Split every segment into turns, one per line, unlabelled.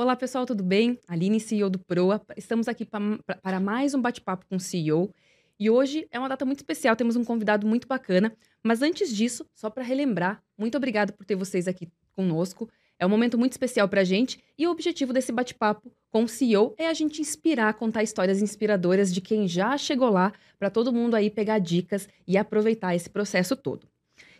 Olá, pessoal, tudo bem? Aline, CEO do Proa. Estamos aqui para mais um bate-papo com o CEO. E hoje é uma data muito especial, temos um convidado muito bacana. Mas antes disso, só para relembrar, muito obrigado por ter vocês aqui conosco. É um momento muito especial para a gente e o objetivo desse bate-papo com o CEO é a gente inspirar, contar histórias inspiradoras de quem já chegou lá, para todo mundo aí pegar dicas e aproveitar esse processo todo.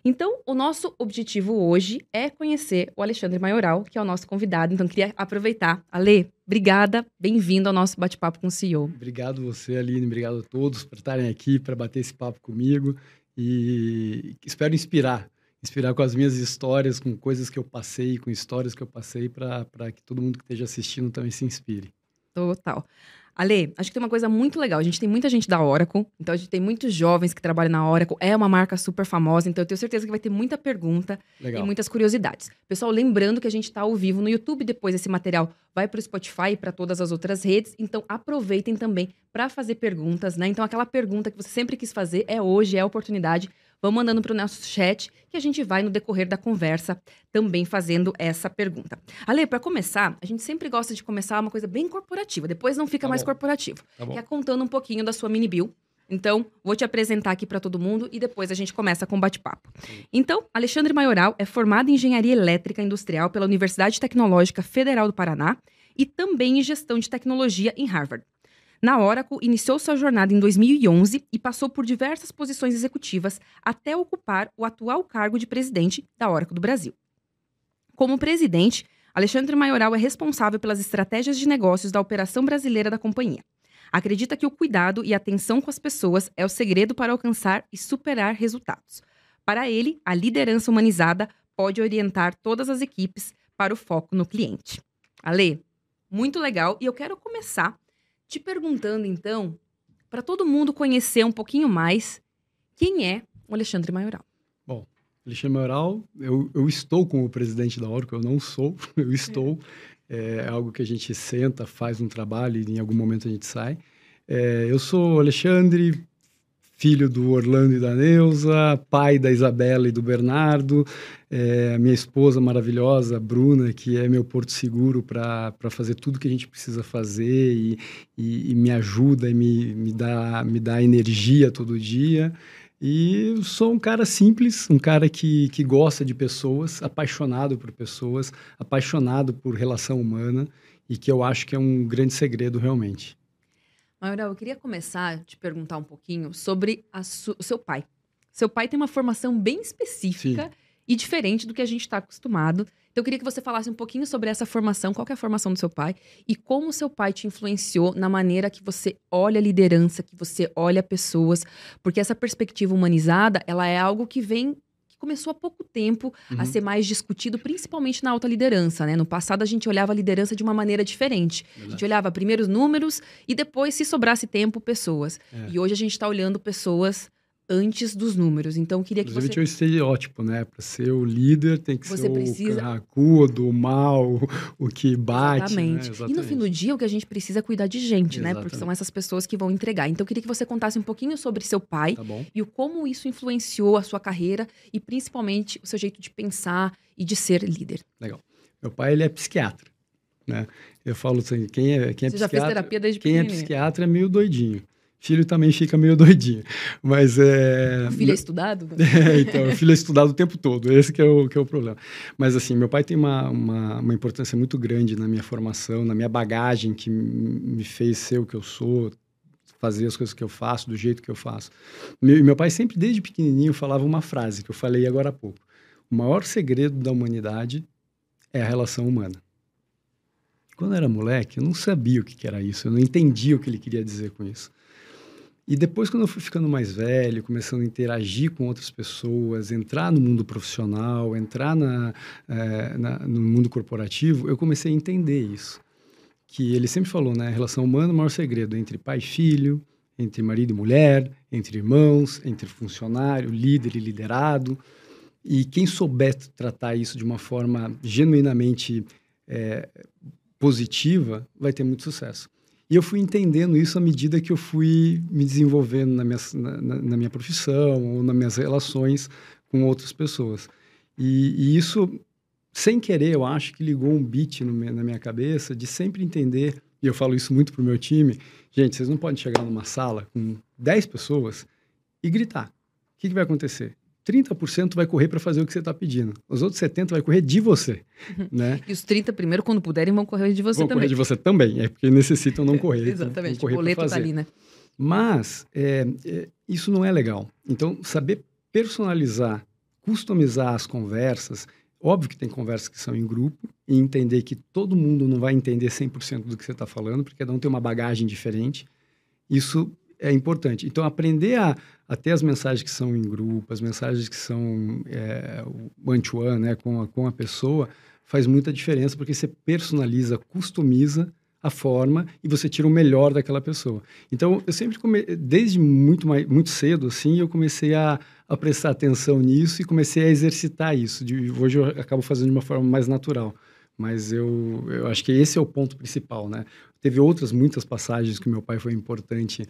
Então, o nosso objetivo hoje é conhecer o Alexandre Maioral, que é o nosso convidado. Então, queria aproveitar. Ale, obrigada, bem-vindo ao nosso bate-papo com o CEO.
Obrigado você, Aline, obrigado a todos por estarem aqui para bater esse papo comigo e espero inspirar, inspirar com as minhas histórias, com coisas que eu passei, com histórias que eu passei para que todo mundo que esteja assistindo também se inspire.
Total. Ale, acho que tem uma coisa muito legal. A gente tem muita gente da Oracle, então a gente tem muitos jovens que trabalham na Oracle. É uma marca super famosa, então eu tenho certeza que vai ter muita pergunta legal. e muitas curiosidades. Pessoal, lembrando que a gente está ao vivo no YouTube, depois esse material vai para o Spotify e para todas as outras redes. Então aproveitem também para fazer perguntas, né? Então aquela pergunta que você sempre quis fazer é hoje, é a oportunidade. Vão mandando para o nosso chat que a gente vai, no decorrer da conversa, também fazendo essa pergunta. Ale, para começar, a gente sempre gosta de começar uma coisa bem corporativa, depois não fica tá mais bom. corporativo. Tá que é contando um pouquinho da sua mini bill. Então, vou te apresentar aqui para todo mundo e depois a gente começa com bate-papo. Então, Alexandre Maioral é formado em Engenharia Elétrica Industrial pela Universidade Tecnológica Federal do Paraná e também em Gestão de Tecnologia em Harvard. Na Oracle, iniciou sua jornada em 2011 e passou por diversas posições executivas até ocupar o atual cargo de presidente da Oracle do Brasil. Como presidente, Alexandre Maioral é responsável pelas estratégias de negócios da operação brasileira da companhia. Acredita que o cuidado e atenção com as pessoas é o segredo para alcançar e superar resultados. Para ele, a liderança humanizada pode orientar todas as equipes para o foco no cliente. Ale, muito legal. E eu quero começar te perguntando, então, para todo mundo conhecer um pouquinho mais, quem é o Alexandre Maioral?
Bom, Alexandre Maioral, eu, eu estou como presidente da Oracle, eu não sou, eu estou. É. é algo que a gente senta, faz um trabalho e em algum momento a gente sai. É, eu sou Alexandre, filho do Orlando e da Neuza, pai da Isabela e do Bernardo, é, minha esposa maravilhosa, Bruna, que é meu porto seguro para fazer tudo que a gente precisa fazer e, e, e me ajuda e me, me, dá, me dá energia todo dia. E sou um cara simples, um cara que, que gosta de pessoas, apaixonado por pessoas, apaixonado por relação humana e que eu acho que é um grande segredo realmente.
Maurel, eu queria começar a te perguntar um pouquinho sobre o seu pai. Seu pai tem uma formação bem específica Sim. e diferente do que a gente está acostumado. Então, eu queria que você falasse um pouquinho sobre essa formação, qual é a formação do seu pai e como o seu pai te influenciou na maneira que você olha a liderança, que você olha pessoas, porque essa perspectiva humanizada, ela é algo que vem começou há pouco tempo uhum. a ser mais discutido, principalmente na alta liderança, né? No passado a gente olhava a liderança de uma maneira diferente. Verdade. A gente olhava primeiro os números e depois, se sobrasse tempo, pessoas. É. E hoje a gente está olhando pessoas antes dos números. Então, eu queria que
Inclusive,
você...
tinha um estereótipo, né? Para ser o líder, tem que você ser precisa... o carracudo, o mal, o que bate.
Exatamente.
Né? Exatamente.
E no fim do dia, o que a gente precisa é cuidar de gente, Exatamente. né? Porque são essas pessoas que vão entregar. Então, eu queria que você contasse um pouquinho sobre seu pai tá e o como isso influenciou a sua carreira e, principalmente, o seu jeito de pensar e de ser líder.
Legal. Meu pai, ele é psiquiatra, né? Eu falo assim, quem é, quem é
você
psiquiatra...
já fez terapia desde
Quem é psiquiatra é meio doidinho filho também fica meio doidinho. Mas é.
O filho é estudado?
É, então, o filho é estudado o tempo todo, esse que é o, que é o problema. Mas assim, meu pai tem uma, uma, uma importância muito grande na minha formação, na minha bagagem, que me fez ser o que eu sou, fazer as coisas que eu faço, do jeito que eu faço. Meu, meu pai sempre, desde pequenininho, falava uma frase que eu falei agora há pouco. O maior segredo da humanidade é a relação humana. Quando eu era moleque, eu não sabia o que era isso, eu não entendia o que ele queria dizer com isso. E depois, quando eu fui ficando mais velho, começando a interagir com outras pessoas, entrar no mundo profissional, entrar na, é, na, no mundo corporativo, eu comecei a entender isso. Que ele sempre falou, né? A relação humana, o maior segredo entre pai e filho, entre marido e mulher, entre irmãos, entre funcionário, líder e liderado. E quem souber tratar isso de uma forma genuinamente é, positiva, vai ter muito sucesso. E eu fui entendendo isso à medida que eu fui me desenvolvendo na minha, na, na minha profissão ou nas minhas relações com outras pessoas. E, e, isso sem querer, eu acho que ligou um beat no, na minha cabeça de sempre entender, e eu falo isso muito pro meu time, gente, vocês não podem chegar numa sala com 10 pessoas e gritar. O que, que vai acontecer? 30% vai correr para fazer o que você está pedindo. Os outros 70% vai correr de você. Uhum. Né?
E os 30% primeiro, quando puderem, vão correr de você
vão
também.
Vão correr de você também, é porque necessitam não correr.
Exatamente,
então, correr
o boleto está ali, né?
Mas é, é, isso não é legal. Então, saber personalizar, customizar as conversas, óbvio que tem conversas que são em grupo, e entender que todo mundo não vai entender 100% do que você está falando, porque cada um tem uma bagagem diferente. Isso é importante. Então, aprender a, a ter as mensagens que são em grupo, as mensagens que são é, one-to-one, né, com a, com a pessoa, faz muita diferença, porque você personaliza, customiza a forma e você tira o melhor daquela pessoa. Então, eu sempre, come... desde muito, mais, muito cedo, assim, eu comecei a, a prestar atenção nisso e comecei a exercitar isso. De, hoje eu acabo fazendo de uma forma mais natural. Mas eu, eu acho que esse é o ponto principal, né? Teve outras muitas passagens que meu pai foi importante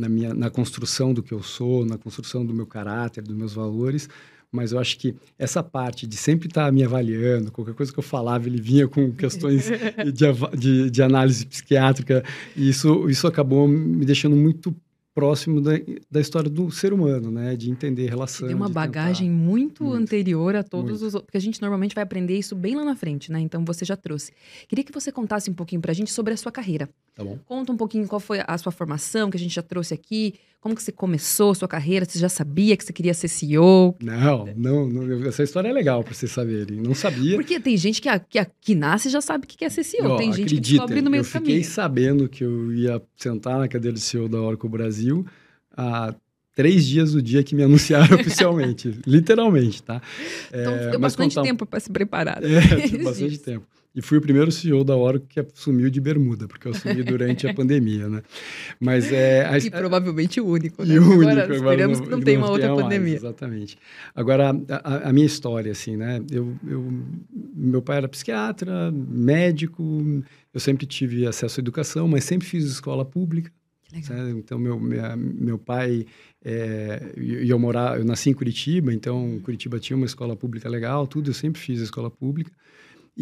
na minha na construção do que eu sou, na construção do meu caráter, dos meus valores, mas eu acho que essa parte de sempre estar tá me avaliando, qualquer coisa que eu falava, ele vinha com questões de, de, de, análise psiquiátrica, e isso, isso acabou me deixando muito próximo da, da história do ser humano, né? De entender relação.
Tem uma bagagem tentar... muito, muito, anterior a todos muito. os. Porque a gente normalmente vai aprender isso bem lá na frente, né? Então você já trouxe. Queria que você contasse um pouquinho pra gente sobre a sua carreira.
Tá bom.
Conta um pouquinho qual foi a sua formação, que a gente já trouxe aqui. Como que você começou a sua carreira? Você já sabia que você queria ser CEO?
Não, não, não essa história é legal para vocês saberem. Não sabia.
Porque tem gente que, que, que nasce e já sabe que quer ser CEO. tem gente que descobre no meio do caminho.
Eu fiquei sabendo que eu ia sentar na cadeira de CEO da Oracle Brasil há três dias do dia que me anunciaram oficialmente. literalmente, tá?
Então, é, deu bastante contar... tempo para se preparar.
É, bastante tempo. E fui o primeiro CEO da Oracle que assumiu de bermuda, porque eu assumi durante a pandemia, né? Mas é... A,
e provavelmente o único, né?
E o único. Agora,
esperamos não, que não tenha uma outra mais, pandemia.
Exatamente. Agora, a, a, minha história, assim, né? Eu, eu, meu pai era psiquiatra, médico, eu sempre tive acesso à educação, mas sempre fiz escola pública. Então, meu, minha, meu pai é, e eu morar, eu nasci em Curitiba, então Curitiba tinha uma escola pública legal, tudo, eu sempre fiz escola pública.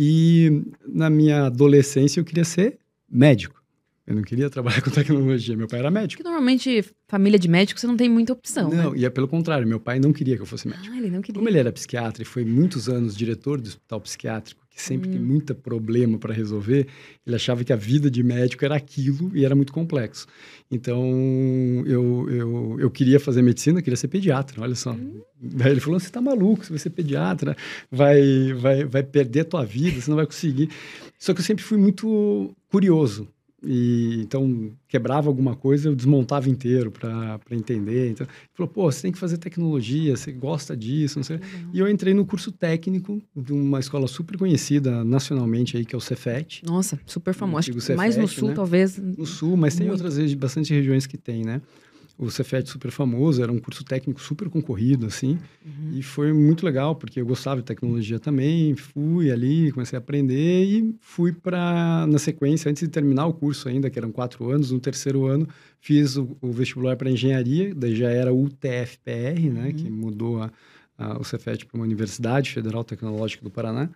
E na minha adolescência eu queria ser médico. Eu não queria trabalhar com tecnologia. Meu pai era médico.
Porque normalmente, família de médico, você não tem muita opção.
Não,
né?
e é pelo contrário. Meu pai não queria que eu fosse médico.
Ah, ele não queria.
Como ele era psiquiatra e foi muitos anos diretor do hospital psiquiátrico, que sempre hum. tem muito problema para resolver, ele achava que a vida de médico era aquilo e era muito complexo. Então, eu, eu, eu queria fazer medicina, queria ser pediatra, olha só. Hum. Daí ele falou: você está maluco, você vai ser pediatra, vai, vai, vai perder a tua vida, você não vai conseguir. Só que eu sempre fui muito curioso. E então quebrava alguma coisa, eu desmontava inteiro para entender. Então, ele falou: pô, você tem que fazer tecnologia, você gosta disso, não sei. Uhum. E eu entrei no curso técnico de uma escola super conhecida nacionalmente aí, que é o Cefet.
Nossa, super famoso. Mais no sul, né? talvez.
No sul, mas tem Muito. outras bastante regiões que tem, né? O Cefet super famoso, era um curso técnico super concorrido, assim, uhum. e foi muito legal, porque eu gostava de tecnologia também, fui ali, comecei a aprender e fui para, na sequência, antes de terminar o curso ainda, que eram quatro anos, no terceiro ano, fiz o, o vestibular para engenharia, daí já era o TFPR, né, uhum. que mudou a, a, o Cefet para uma Universidade Federal Tecnológica do Paraná,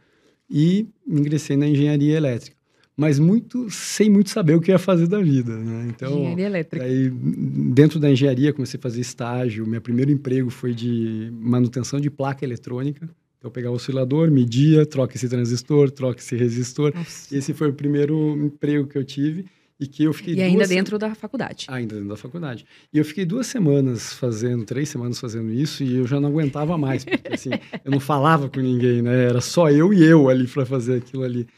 e ingressei na engenharia elétrica mas muito sem muito saber o que ia fazer da vida, né?
Então, engenharia elétrica.
Aí, dentro da engenharia, comecei a fazer estágio. Meu primeiro emprego foi de manutenção de placa eletrônica. Então, eu pegava o oscilador, media, troca esse transistor, troca esse resistor. Nossa. Esse foi o primeiro emprego que eu tive. E que eu fiquei
E ainda dentro da faculdade.
Ainda dentro da faculdade. E eu fiquei duas semanas fazendo, três semanas fazendo isso, e eu já não aguentava mais, porque assim, eu não falava com ninguém, né? Era só eu e eu ali para fazer aquilo ali.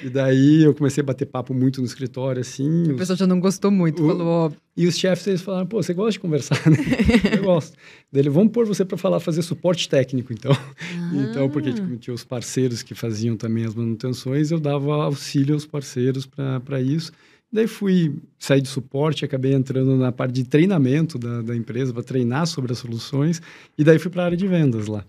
E daí eu comecei a bater papo muito no escritório, assim.
A pessoa já não gostou muito, o, falou, ó.
E os chefes, eles falaram, pô, você gosta de conversar, né? eu gosto. Daí, vamos pôr você para falar, fazer suporte técnico, então. Ah. Então, porque tipo, tinha os parceiros que faziam também as manutenções, eu dava auxílio aos parceiros para isso. Daí fui sair de suporte, acabei entrando na parte de treinamento da, da empresa para treinar sobre as soluções e daí fui para a área de vendas lá.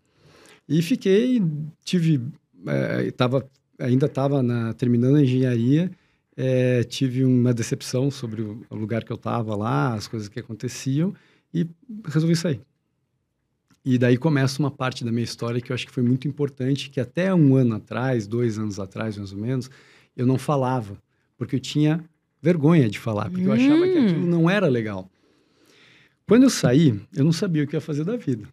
E fiquei, tive, é, tava, ainda estava terminando a engenharia, é, tive uma decepção sobre o, o lugar que eu estava lá, as coisas que aconteciam e resolvi sair. E daí começa uma parte da minha história que eu acho que foi muito importante, que até um ano atrás, dois anos atrás, mais ou menos, eu não falava, porque eu tinha vergonha de falar, porque hum. eu achava que aquilo não era legal. Quando eu saí, eu não sabia o que ia fazer da vida.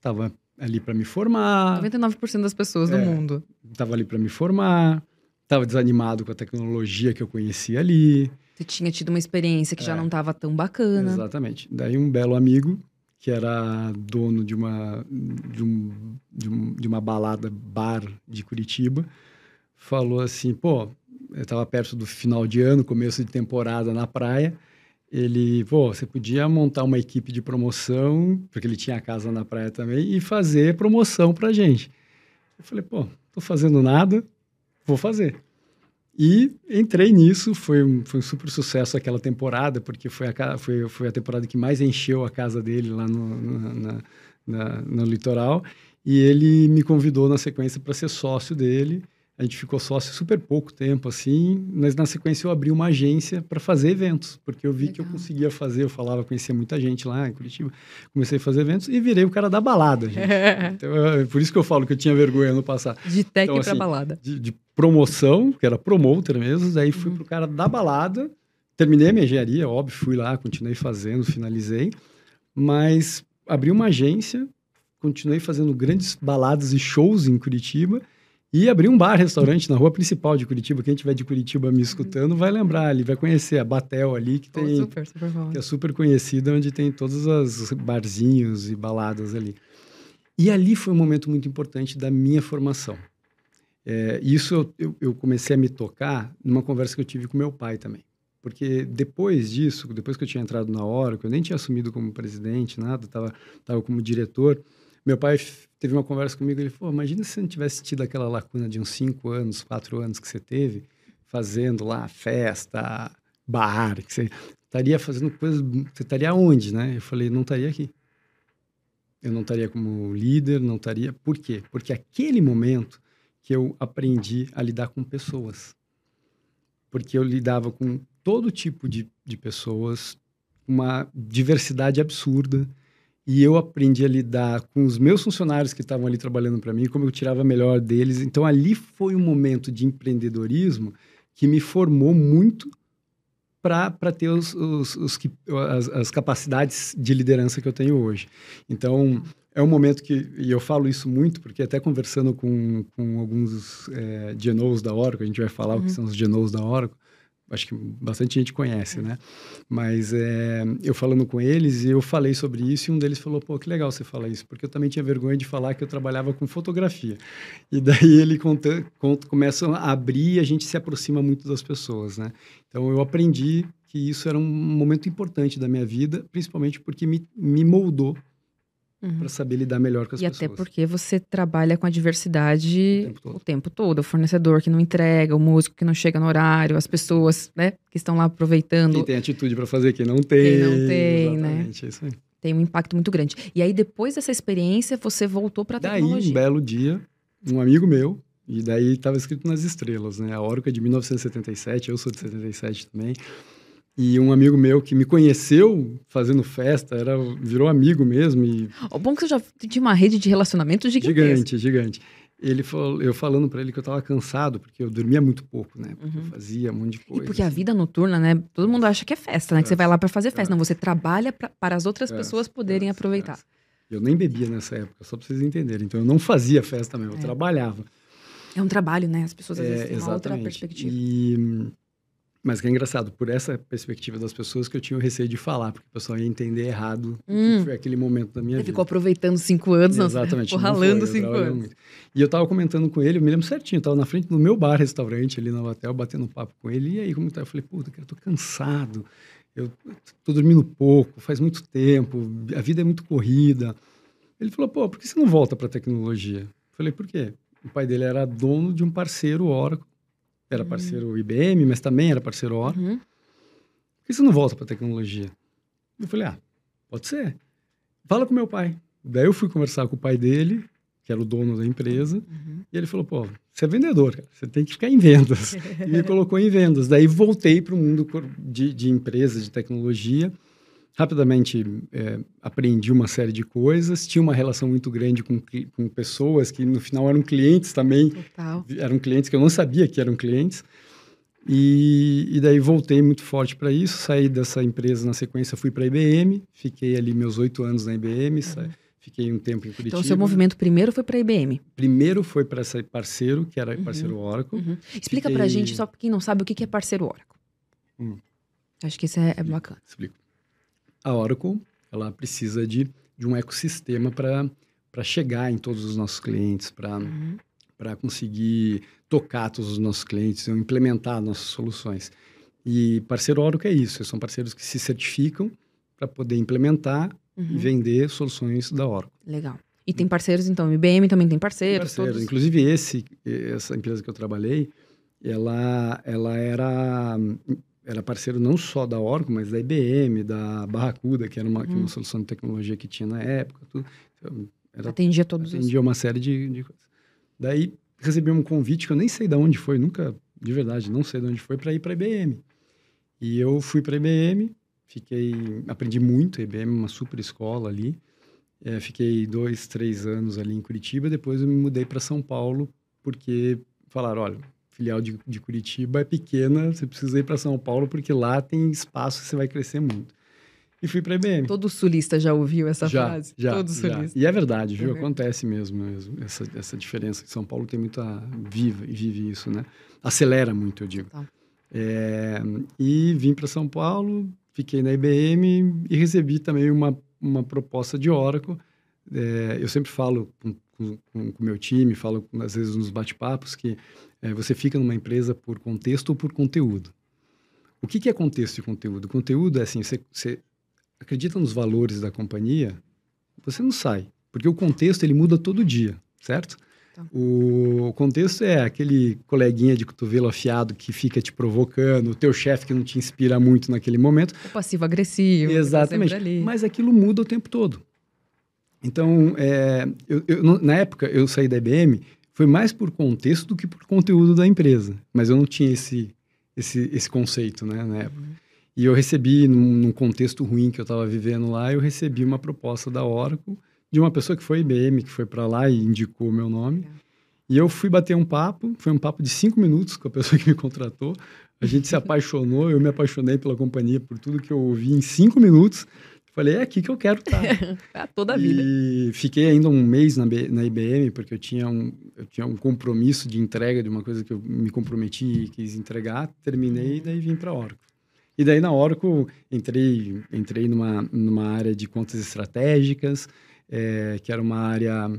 Tava ali para me formar.
99% das pessoas é, no mundo.
Tava ali para me formar, tava desanimado com a tecnologia que eu conhecia ali.
Você tinha tido uma experiência que é, já não estava tão bacana.
Exatamente. Daí um belo amigo que era dono de uma, de, um, de, um, de uma balada bar de Curitiba, falou assim: pô, eu estava perto do final de ano, começo de temporada na praia. Ele, pô, você podia montar uma equipe de promoção, porque ele tinha a casa na praia também, e fazer promoção pra gente. Eu falei, pô, tô fazendo nada, vou fazer. E entrei nisso, foi um, foi um super sucesso aquela temporada, porque foi a, foi, foi a temporada que mais encheu a casa dele lá no, no, na, na, no litoral. E ele me convidou na sequência para ser sócio dele. A gente ficou sócio super pouco tempo, assim, mas na sequência eu abri uma agência para fazer eventos, porque eu vi Legal. que eu conseguia fazer, eu falava, conhecia muita gente lá em Curitiba, comecei a fazer eventos e virei o cara da balada, gente. então, é por isso que eu falo que eu tinha vergonha no passado.
De tech então, para assim, balada.
De, de, promoção, que era promoter mesmo, daí fui uhum. pro cara da balada, terminei a minha engenharia, óbvio, fui lá, continuei fazendo, finalizei, mas abri uma agência, continuei fazendo grandes baladas e shows em Curitiba, e abri um bar, restaurante na rua principal de Curitiba. Quem tiver de Curitiba me escutando vai lembrar ali, vai conhecer a Batel ali, que tem. super, super que é super conhecida, onde tem todos os barzinhos e baladas ali. E ali foi um momento muito importante da minha formação. É, isso eu, eu, eu, comecei a me tocar numa conversa que eu tive com meu pai também. Porque depois disso, depois que eu tinha entrado na hora, que eu nem tinha assumido como presidente, nada, estava tava como diretor, meu pai teve uma conversa comigo, ele falou, imagina se você não tivesse tido aquela lacuna de uns cinco anos, quatro anos que você teve, fazendo lá festa, bar, que você estaria fazendo coisas, você estaria onde, né? Eu falei, não estaria aqui. Eu não estaria como líder, não estaria... Por quê? Porque aquele momento que eu aprendi a lidar com pessoas. Porque eu lidava com todo tipo de, de pessoas, uma diversidade absurda, e eu aprendi a lidar com os meus funcionários que estavam ali trabalhando para mim, como eu tirava melhor deles. Então, ali foi um momento de empreendedorismo que me formou muito para ter os, os, os as, as, capacidades de liderança que eu tenho hoje. Então, é um momento que, e eu falo isso muito, porque até conversando com, com alguns é, GNOs da Oracle, a gente vai falar uhum. o que uhum. são os GNOs da Oracle, acho que bastante gente conhece, né? Mas é, eu falando com eles, eu falei sobre isso e um deles falou: pô, que legal você falar isso, porque eu também tinha vergonha de falar que eu trabalhava com fotografia. E daí ele conta, conta, começa a abrir e a gente se aproxima muito das pessoas, né? Então eu aprendi que isso era um momento importante da minha vida, principalmente porque me, me moldou uhum. para saber lidar melhor com as
e
pessoas.
E até porque você trabalha com a diversidade o tempo, todo. o tempo todo. O fornecedor que não entrega, o músico que não chega no horário, as pessoas né, que estão lá aproveitando.
Quem tem atitude para fazer, quem não tem.
Quem não tem, né?
Exatamente, né? É isso aí.
Tem um impacto muito grande. E aí, depois dessa experiência, você voltou para a tecnologia.
Daí, um belo dia, um amigo meu, e daí estava escrito nas estrelas, né? A Oracle é de 1977, eu sou de 77 também. E um amigo meu que me conheceu fazendo festa, era, virou amigo mesmo. E...
O bom é que você já tinha uma rede de relacionamento gigantesca.
Gigante, gigante. Ele falou, eu falando para ele que eu estava cansado, porque eu dormia muito pouco, né? Porque uhum. eu fazia um monte de coisa.
E porque a vida noturna, né? Todo mundo acha que é festa, né? Que você vai lá para fazer festa. Não, você trabalha pra, para as outras pessoas poderem aproveitar.
Eu nem bebia nessa época, só para vocês entenderem. Então eu não fazia festa mesmo, eu é. trabalhava.
É um trabalho, né? As pessoas às vezes é, têm uma outra perspectiva.
E mas que é engraçado, por essa perspectiva das pessoas que eu tinha o receio de falar, porque o pessoal ia entender errado hum. que foi aquele momento da minha Você vida.
ficou aproveitando cinco anos,
Exatamente.
Ficou ralando foi, cinco anos.
Muito. E eu tava comentando com ele, eu me lembro certinho, eu tava na frente do meu bar-restaurante ali no hotel, batendo um papo com ele, e aí como tá? Eu falei, puta, cara, eu tô cansado, eu tô dormindo pouco, faz muito tempo, a vida é muito corrida. Ele falou, pô, por que você não volta pra tecnologia? Eu falei, por quê? O pai dele era dono de um parceiro Oracle, era uhum. parceiro IBM, mas também era parceiro Oracle. Uhum. Por que você não volta para tecnologia? Eu falei, ah, pode ser. Fala com meu pai. Daí eu fui conversar com o pai dele, que era o dono da empresa, uhum. e ele falou, pô, você é vendedor, cara, você tem que ficar em vendas. e me colocou em vendas. Daí voltei para o mundo de, de empresas, de tecnologia, rapidamente é, aprendi uma série de coisas, tinha uma relação muito grande com, com pessoas que no final eram clientes também, Total. eram clientes que eu não sabia que eram clientes, e, e daí voltei muito forte para isso, saí dessa empresa na sequência, fui para a IBM, fiquei ali meus oito anos na IBM, uhum. Saí, fiquei um tempo em Curitiba.
Então, o seu movimento primeiro foi para a IBM?
Primeiro foi para esse parceiro, que era uhum. parceiro Oracle.
Uhum. Explica fiquei... para a gente, só para quem não sabe, o que é parceiro Oracle. Hum. Acho que isso é, é bacana.
Explico. A Oracle, ela precisa de, de um ecossistema para chegar em todos os nossos clientes, para uhum. conseguir tocar todos os nossos clientes, implementar nossas soluções. E parceiro Oracle é isso, são parceiros que se certificam para poder implementar uhum. e vender soluções da Oracle.
Legal. E tem parceiros, então, IBM também tem parceiros. Tem parceiros.
Todos... Inclusive esse, essa empresa que eu trabalhei, ela, ela era, era parceiro não só da Oracle, mas da IBM, da Barracuda, que era uma, uhum. uma solução de tecnologia que tinha na época. Tudo.
Então, era, atendia todos
Atendia os... uma série de, de coisas. Daí, recebi um convite que eu nem sei de onde foi, nunca, de verdade, não sei de onde foi, para ir para a IBM. E eu fui para a IBM, fiquei, aprendi muito, a IBM é uma super escola ali. É, fiquei dois, três anos ali em Curitiba, depois eu me mudei para São Paulo, porque falaram, olha, filial de, de Curitiba é pequena, você precisa ir para São Paulo, porque lá tem espaço, você vai crescer muito e fui para a IBM.
Todo sulista já ouviu essa
já,
frase?
Já, Todo sulista. E é verdade, viu? É. Acontece mesmo, mesmo essa, essa diferença. São Paulo tem muita... Viva e vive isso, né? Acelera muito, eu digo. Tá. É, e vim para São Paulo, fiquei na IBM e recebi também uma, uma proposta de Oracle. É, eu sempre falo com o meu time, falo às vezes nos bate-papos, que é, você fica numa empresa por contexto ou por conteúdo. O que, que é contexto e conteúdo? Conteúdo é assim, você, você acredita nos valores da companhia, você não sai, porque o contexto ele muda todo dia, certo? Tá. O contexto é aquele coleguinha de cotovelo afiado que fica te provocando, o teu chefe que não te inspira muito naquele momento.
O passivo-agressivo.
Exatamente. Tá Mas aquilo muda o tempo todo. Então, é, eu, eu, na época, eu saí da IBM, foi mais por contexto do que por conteúdo da empresa. Mas eu não tinha esse, esse, esse conceito, né, na época. Uhum. E eu recebi, num, num contexto ruim que eu estava vivendo lá, eu recebi uma proposta da Oracle de uma pessoa que foi IBM, que foi para lá e indicou o meu nome. E eu fui bater um papo, foi um papo de cinco minutos com a pessoa que me contratou. A gente se apaixonou, eu me apaixonei pela companhia, por tudo que eu ouvi em cinco minutos. Falei, é aqui que eu quero estar.
Tá. toda a vida.
E fiquei ainda um mês na, na IBM, porque eu tinha, um, eu tinha um compromisso de entrega de uma coisa que eu me comprometi e quis entregar. Terminei e daí vim para a Oracle. E daí na Oracle entrei, entrei numa, numa área de contas estratégicas, é, que era uma área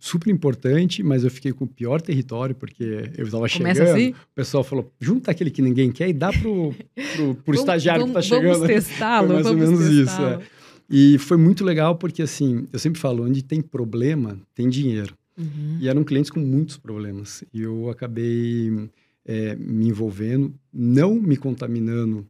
super importante, mas eu fiquei com o pior território, porque eu estava chegando, assim? o pessoal falou, junta aquele que ninguém quer e dá pro, pro, pro vamos, estagiário
vamos,
que está chegando.
Vamos testá-lo,
mais ou menos isso. É. E foi muito legal porque, assim, eu sempre falo, onde tem problema, tem dinheiro. Uhum. E eram clientes com muitos problemas. E eu acabei é, me envolvendo, não me contaminando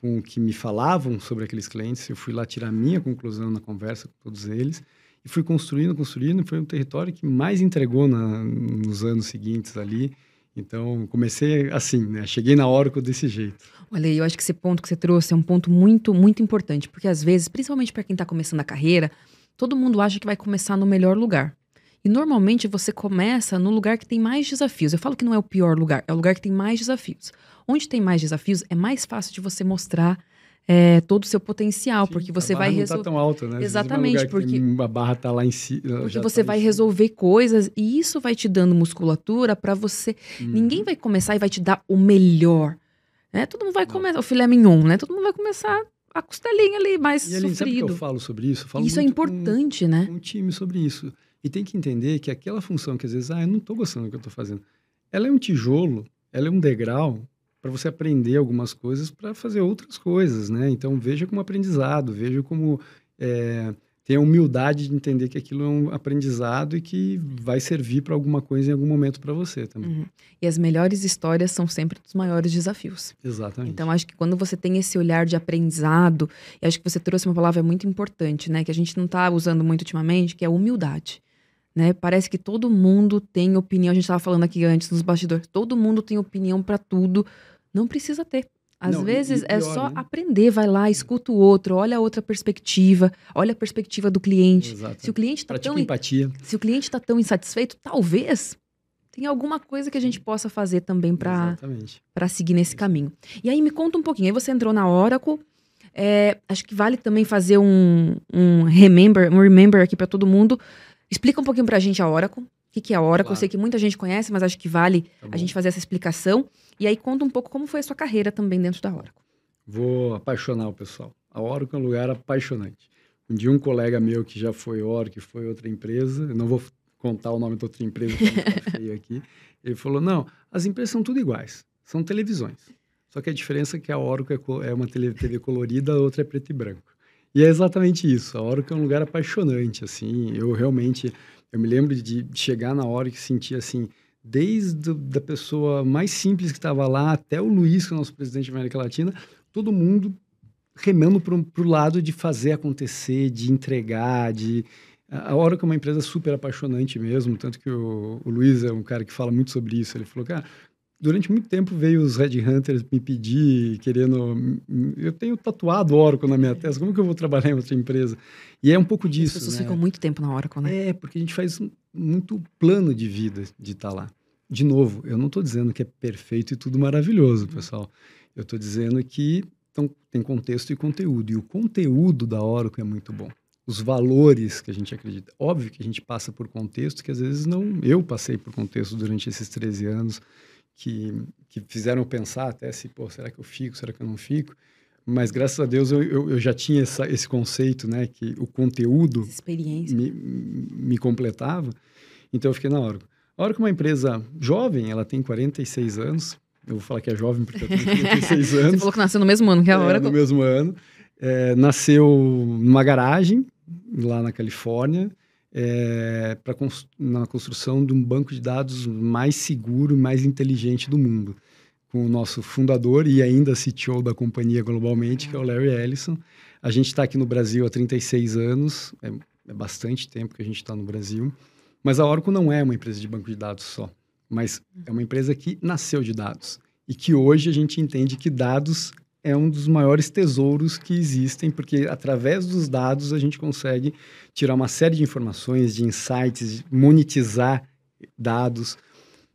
com o que me falavam sobre aqueles clientes, eu fui lá tirar minha conclusão na conversa com todos eles e fui construindo, construindo, e foi um território que mais entregou na, nos anos seguintes ali. Então, comecei assim, né? Cheguei na Oracle desse jeito.
Olha, eu acho que esse ponto que você trouxe é um ponto muito, muito importante, porque às vezes, principalmente para quem está começando a carreira, todo mundo acha que vai começar no melhor lugar. E normalmente você começa no lugar que tem mais desafios. Eu falo que não é o pior lugar, é o lugar que tem mais desafios. Onde tem mais desafios, é mais fácil de você mostrar é, todo o seu potencial, Sim, porque você vai resolver.
Tá tão alta, né?
Exatamente, porque
a barra tá lá em si.
Porque você tá vai resolver coisas e isso vai te dando musculatura para você. Hum. Ninguém vai começar e vai te dar o melhor. Né? Todo mundo vai começar o filé mignon, né? Todo mundo vai começar a costelinha ali mais e, ali, sofrido. Sabe
que eu falo sobre isso? Falo
isso é importante,
com,
né?
Um time sobre isso. E tem que entender que aquela função que às vezes, ah, eu não estou gostando do que eu estou fazendo, ela é um tijolo, ela é um degrau para você aprender algumas coisas para fazer outras coisas, né? Então veja como aprendizado, veja como é, ter a humildade de entender que aquilo é um aprendizado e que vai servir para alguma coisa em algum momento para você também. Uhum.
E as melhores histórias são sempre os maiores desafios.
Exatamente.
Então acho que quando você tem esse olhar de aprendizado, e acho que você trouxe uma palavra muito importante, né, que a gente não está usando muito ultimamente, que é humildade né? Parece que todo mundo tem opinião. A gente estava falando aqui antes nos bastidores. Todo mundo tem opinião para tudo. Não precisa ter. Às Não, vezes pior, é só né? aprender, vai lá, escuta o outro, olha a outra perspectiva, olha a perspectiva do cliente.
Exato.
Se o cliente está tão
empatia.
Se o cliente está tão insatisfeito, talvez tem alguma coisa que a gente possa fazer também para para seguir nesse caminho. E aí me conta um pouquinho. Aí você entrou na Oracle. É, acho que vale também fazer um, um remember, um remember aqui para todo mundo. Explica um pouquinho para a gente a Oracle. O que, que é a Oracle? Claro. Eu sei que muita gente conhece, mas acho que vale tá a gente fazer essa explicação. E aí conta um pouco como foi a sua carreira também dentro da Oracle.
Vou apaixonar o pessoal. A Oracle é um lugar apaixonante. Um dia um colega meu que já foi Oracle, foi outra empresa, eu não vou contar o nome da outra empresa que tá feio aqui, ele falou, não, as empresas são tudo iguais, são televisões. Só que a diferença é que a Oracle é, é uma TV colorida, a outra é preto e branco. E é exatamente isso. A Oracle é um lugar apaixonante, assim. Eu realmente, eu me lembro de chegar na hora e sentir assim, desde a pessoa mais simples que estava lá até o Luiz, que é o nosso presidente da América Latina, todo mundo remando para o lado de fazer acontecer, de entregar, de... A Oracle é uma empresa super apaixonante mesmo, tanto que o, o Luiz é um cara que fala muito sobre isso. Ele falou, cara, durante muito tempo veio os Red Hunters me pedir, querendo. Eu tenho tatuado Oracle na minha testa, como que eu vou trabalhar em outra empresa? E é um pouco disso. As pessoas
né? ficam muito tempo na Oracle, né?
É, porque a gente faz muito plano de vida de estar tá lá. De novo, eu não estou dizendo que é perfeito e tudo maravilhoso, pessoal. Eu estou dizendo que então, tem contexto e conteúdo. E o conteúdo da Oracle é muito bom. Os valores que a gente acredita. Óbvio que a gente passa por contexto que às vezes não. Eu passei por contexto durante esses 13 anos que, que fizeram pensar até se, pô, será que eu fico, será que eu não fico? Mas graças a Deus eu, eu, eu já tinha essa, esse conceito, né, que o conteúdo
experiência.
Me, me completava. Então eu fiquei na hora. A hora que uma empresa jovem, ela tem 46 anos, eu vou falar que é jovem porque eu tenho 46 anos. Você
falou que nasceu no mesmo ano que a
hora. É, no mesmo ano. É, nasceu numa garagem lá na Califórnia é, para cons na construção de um banco de dados mais seguro, mais inteligente do mundo, com o nosso fundador e ainda CTO da companhia globalmente, que é o Larry Ellison. A gente está aqui no Brasil há 36 anos, é, é bastante tempo que a gente está no Brasil, mas a Oracle não é uma empresa de banco de dados só, mas é uma empresa que nasceu de dados e que hoje a gente entende que dados é um dos maiores tesouros que existem, porque através dos dados a gente consegue tirar uma série de informações, de insights, monetizar dados.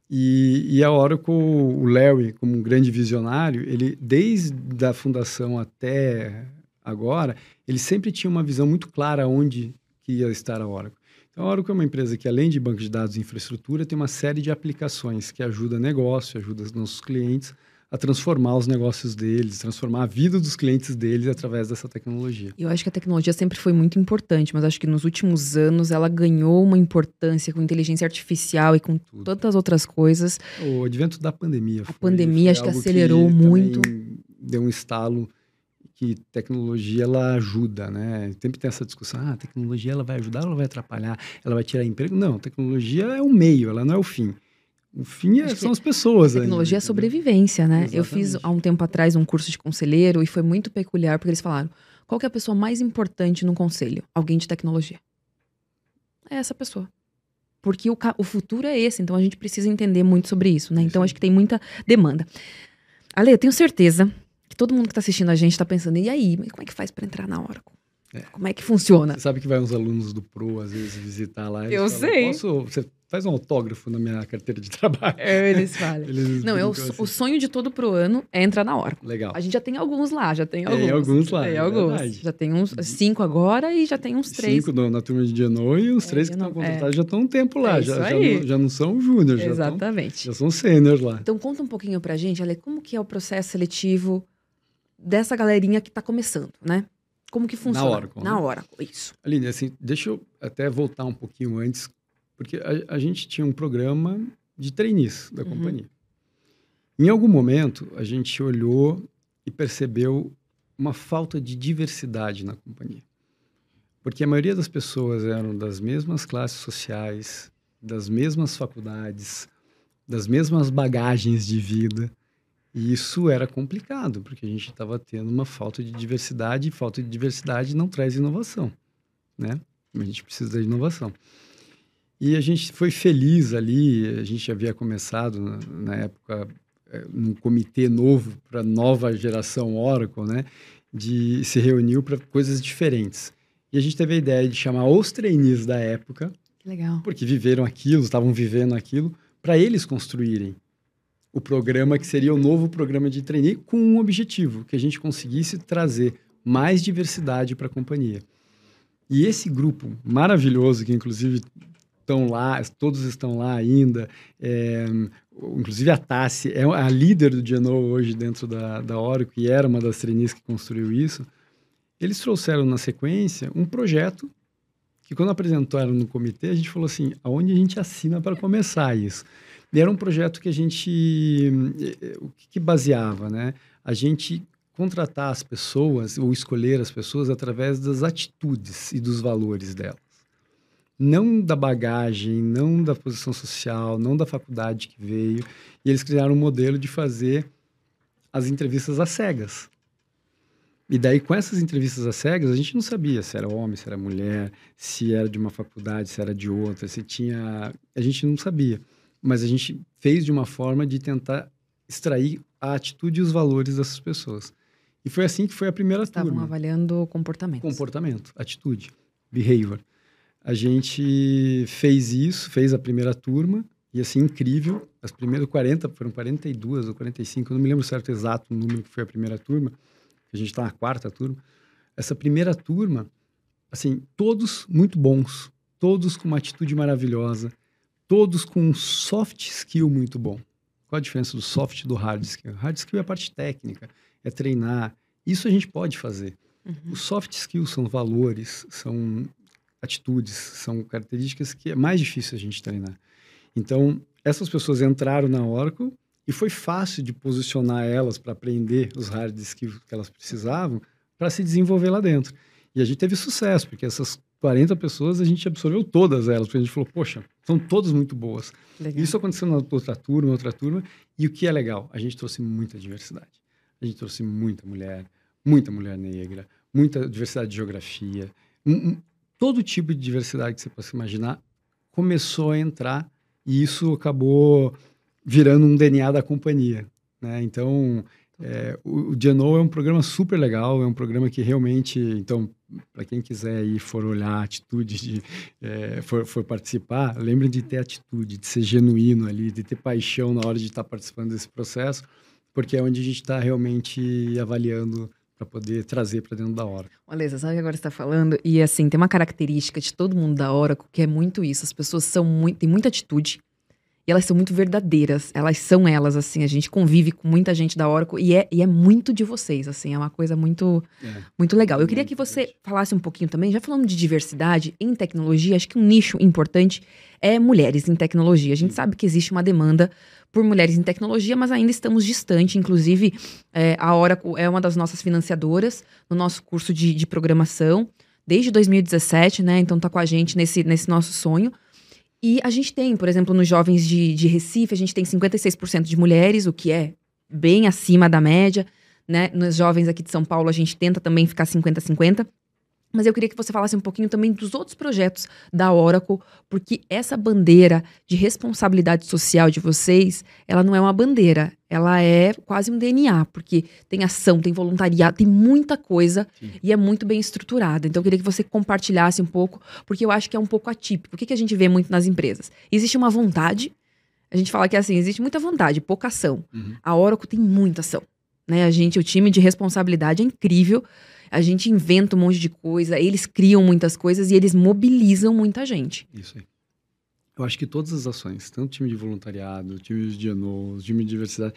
E, e a Oracle, o Larry, como um grande visionário, ele desde a fundação até agora, ele sempre tinha uma visão muito clara onde ia estar a Oracle. Então, a Oracle é uma empresa que, além de banco de dados e infraestrutura, tem uma série de aplicações que ajuda negócio, ajuda os nossos clientes a transformar os negócios deles, transformar a vida dos clientes deles através dessa tecnologia.
Eu acho que a tecnologia sempre foi muito importante, mas acho que nos últimos anos ela ganhou uma importância com inteligência artificial e com Tudo. tantas outras coisas.
O advento da pandemia.
A foi, pandemia foi acho que acelerou que muito.
Deu um estalo que tecnologia ela ajuda, né? Sempre tem essa discussão, ah, a tecnologia ela vai ajudar ou ela vai atrapalhar? Ela vai tirar emprego? Não, tecnologia é o meio, ela não é o fim. O fim é, são as pessoas.
Tecnologia ainda, é sobrevivência, né? Exatamente. Eu fiz há um tempo atrás um curso de conselheiro e foi muito peculiar porque eles falaram: qual é a pessoa mais importante no conselho? Alguém de tecnologia. É essa pessoa. Porque o, o futuro é esse, então a gente precisa entender muito sobre isso, né? Então acho que tem muita demanda. Ale, eu tenho certeza que todo mundo que está assistindo a gente está pensando: e aí, como é que faz para entrar na Oracle? É. Como é que funciona?
Você sabe que vai uns alunos do Pro, às vezes, visitar lá.
Eu falam, sei.
Posso, você faz um autógrafo na minha carteira de trabalho.
É, eles falam. eles não, eu, assim. o sonho de todo pro ano é entrar na hora.
Legal.
A gente já tem alguns lá, já tem alguns.
Tem alguns lá.
Tem é alguns. Verdade. Já tem uns cinco agora e já tem uns três.
Cinco no, na turma de Genoa e os é, três que estão contratados é. já estão um tempo lá. É já, já não, já, não, são júniores.
Exatamente.
Já, já são sêniores lá.
Então conta um pouquinho pra gente, Ale, como que é o processo seletivo dessa galerinha que tá começando, né? Como que funciona?
Na Oracle.
Na né? Oracle, isso.
Aline, assim, deixa eu até voltar um pouquinho antes porque a, a gente tinha um programa de trainees da uhum. companhia. Em algum momento, a gente olhou e percebeu uma falta de diversidade na companhia. Porque a maioria das pessoas eram das mesmas classes sociais, das mesmas faculdades, das mesmas bagagens de vida. E isso era complicado, porque a gente estava tendo uma falta de diversidade, e falta de diversidade não traz inovação, né? A gente precisa da inovação. E a gente foi feliz ali, a gente havia começado na, na época é, num comitê novo para nova geração Oracle, né? De se reuniu para coisas diferentes. E a gente teve a ideia de chamar os trainees da época,
Legal.
porque viveram aquilo, estavam vivendo aquilo, para eles construírem o programa que seria o novo programa de trainee com um objetivo, que a gente conseguisse trazer mais diversidade para a companhia. E esse grupo maravilhoso, que inclusive estão lá, todos estão lá ainda, é, inclusive a Tassi é a líder do Geno hoje dentro da, da Oracle, e era uma das trainees que construiu isso, eles trouxeram na sequência um projeto que quando apresentaram no comitê, a gente falou assim, aonde a gente assina para começar isso? E era um projeto que a gente, o que, que baseava, né? A gente contratar as pessoas ou escolher as pessoas através das atitudes e dos valores delas não da bagagem, não da posição social, não da faculdade que veio. E eles criaram um modelo de fazer as entrevistas às cegas. E daí, com essas entrevistas às cegas, a gente não sabia se era homem, se era mulher, se era de uma faculdade, se era de outra, se tinha. A gente não sabia. Mas a gente fez de uma forma de tentar extrair a atitude e os valores dessas pessoas. E foi assim que foi a primeira
Estavam
turma.
Estavam avaliando comportamento.
Comportamento, atitude, behavior. A gente fez isso, fez a primeira turma, e assim, incrível. As primeiras 40, foram 42 ou 45, eu não me lembro certo exato o número que foi a primeira turma, a gente está na quarta turma. Essa primeira turma, assim, todos muito bons, todos com uma atitude maravilhosa, todos com um soft skill muito bom. Qual a diferença do soft e do hard skill? Hard skill é a parte técnica, é treinar. Isso a gente pode fazer. Uhum. Os soft skills são valores, são atitudes, são características que é mais difícil a gente treinar. Então, essas pessoas entraram na Oracle e foi fácil de posicionar elas para aprender os hard skills que elas precisavam para se desenvolver lá dentro. E a gente teve sucesso, porque essas 40 pessoas a gente absorveu todas elas, porque a gente falou, poxa, são todas muito boas. Legal. Isso aconteceu na outra turma, outra turma, e o que é legal, a gente trouxe muita diversidade. A gente trouxe muita mulher, muita mulher negra, muita diversidade de geografia, todo tipo de diversidade que você possa imaginar começou a entrar e isso acabou virando um DNA da companhia. Né? Então, é, o, o Geno é um programa super legal, é um programa que realmente, então, para quem quiser ir for olhar a atitude, de, é, for, for, participar, lembrem de ter atitude, de ser genuíno ali, de ter paixão na hora de estar participando desse processo, porque é onde a gente está realmente avaliando para poder trazer para dentro da Oracle.
Alesa, sabe que agora está falando? E assim, tem uma característica de todo mundo da Oracle que é muito isso. As pessoas são muito, têm muita atitude e elas são muito verdadeiras. Elas são elas, assim. A gente convive com muita gente da Oracle e é, e é muito de vocês, assim. É uma coisa muito, é. muito legal. Eu queria que você falasse um pouquinho também, já falando de diversidade em tecnologia, acho que um nicho importante é mulheres em tecnologia. A gente sabe que existe uma demanda por mulheres em tecnologia, mas ainda estamos distante. Inclusive, é, a Oracle é uma das nossas financiadoras no nosso curso de, de programação desde 2017, né? Então tá com a gente nesse, nesse nosso sonho. E a gente tem, por exemplo, nos jovens de, de Recife, a gente tem 56% de mulheres, o que é bem acima da média. Né? Nos jovens aqui de São Paulo, a gente tenta também ficar 50-50. Mas eu queria que você falasse um pouquinho também dos outros projetos da Oracle, porque essa bandeira de responsabilidade social de vocês, ela não é uma bandeira, ela é quase um DNA, porque tem ação, tem voluntariado, tem muita coisa Sim. e é muito bem estruturada. Então eu queria que você compartilhasse um pouco, porque eu acho que é um pouco atípico. O que, que a gente vê muito nas empresas? Existe uma vontade, a gente fala que é assim, existe muita vontade, pouca ação. Uhum. A Oracle tem muita ação. Né? A gente, o time de responsabilidade é incrível a gente inventa um monte de coisa, eles criam muitas coisas e eles mobilizam muita gente.
Isso aí. Eu acho que todas as ações, tanto time de voluntariado, time de diagnóstico, time de diversidade,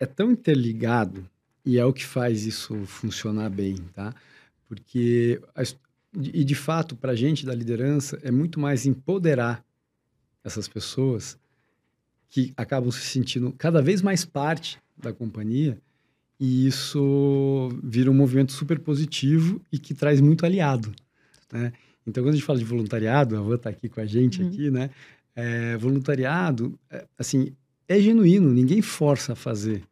é tão interligado e é o que faz isso funcionar bem, tá? Porque, e de fato, para a gente da liderança, é muito mais empoderar essas pessoas que acabam se sentindo cada vez mais parte da companhia e isso vira um movimento super positivo e que traz muito aliado, né? Então, quando a gente fala de voluntariado, a Van está aqui com a gente uhum. aqui, né? É, voluntariado, é, assim, é genuíno, ninguém força a fazer.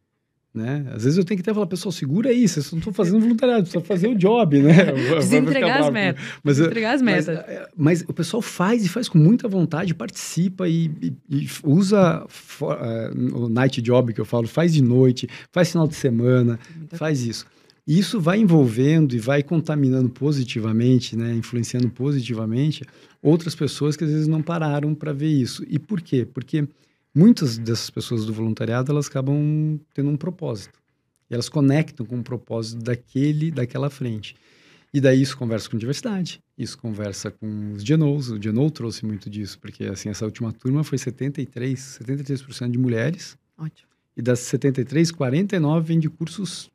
Né? Às vezes eu tenho que até falar, pessoal, segura aí, vocês não estão fazendo voluntariado, precisa fazer o job, né?
Precisa entregar as metas. Mas, entregar as metas.
Mas, é, mas, o pessoal faz e faz com muita vontade, participa e, e, e usa uh, o night job que eu falo, faz de noite, faz final de semana, faz isso. E isso vai envolvendo e vai contaminando positivamente, né? influenciando positivamente outras pessoas que às vezes não pararam para ver isso. E por quê? Porque muitas dessas pessoas do voluntariado elas acabam tendo um propósito. E elas conectam com o propósito daquele, daquela frente. E daí isso conversa com diversidade, isso conversa com os GNOs. O GNO trouxe muito disso, porque assim, essa última turma foi 73, 73% de mulheres.
Ótimo.
E das 73, 49 vêm de cursos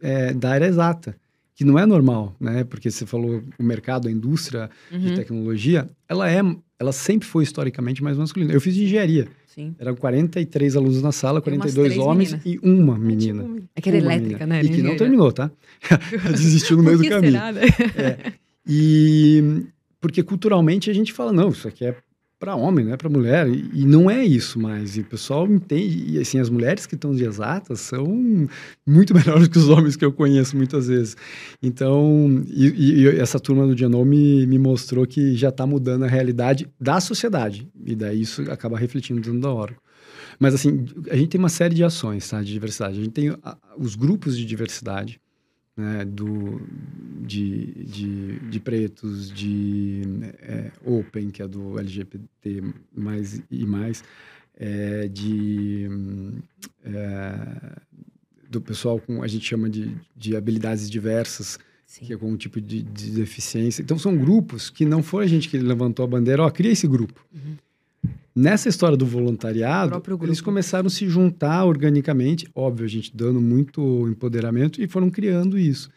é, da área exata que não é normal, né? Porque você falou o mercado, a indústria uhum. de tecnologia, ela é, ela sempre foi historicamente mais masculina. Eu fiz engenharia.
Sim.
Eram 43 alunos na sala, 42 homens meninas. e uma menina. É,
tipo, é que era elétrica, menina.
né? E que não terminou, tá? Desistiu no meio do caminho.
Será, né?
é. E porque culturalmente a gente fala, não, isso aqui é para homem, não é para mulher. E, e, não é isso mais. E o pessoal entende. E assim, as mulheres que estão de exatas são muito melhores que os homens que eu conheço muitas vezes. Então, e, e essa turma do Genome me, mostrou que já está mudando a realidade da sociedade. E daí isso acaba refletindo dentro da Oracle. Mas assim, a gente tem uma série de ações tá, de diversidade. A gente tem a, os grupos de diversidade né, do, de, de, de, pretos, de é, Open, que é do LGBT mais e mais, é, de é, do pessoal com a gente chama de, de habilidades diversas, Sim. que é com um tipo de, de, deficiência. Então são grupos que não foi a gente que levantou a bandeira, ó, cria esse grupo. Uhum. Nessa história do voluntariado, eles começaram a se juntar organicamente, óbvio, a gente dando muito empoderamento e foram criando isso.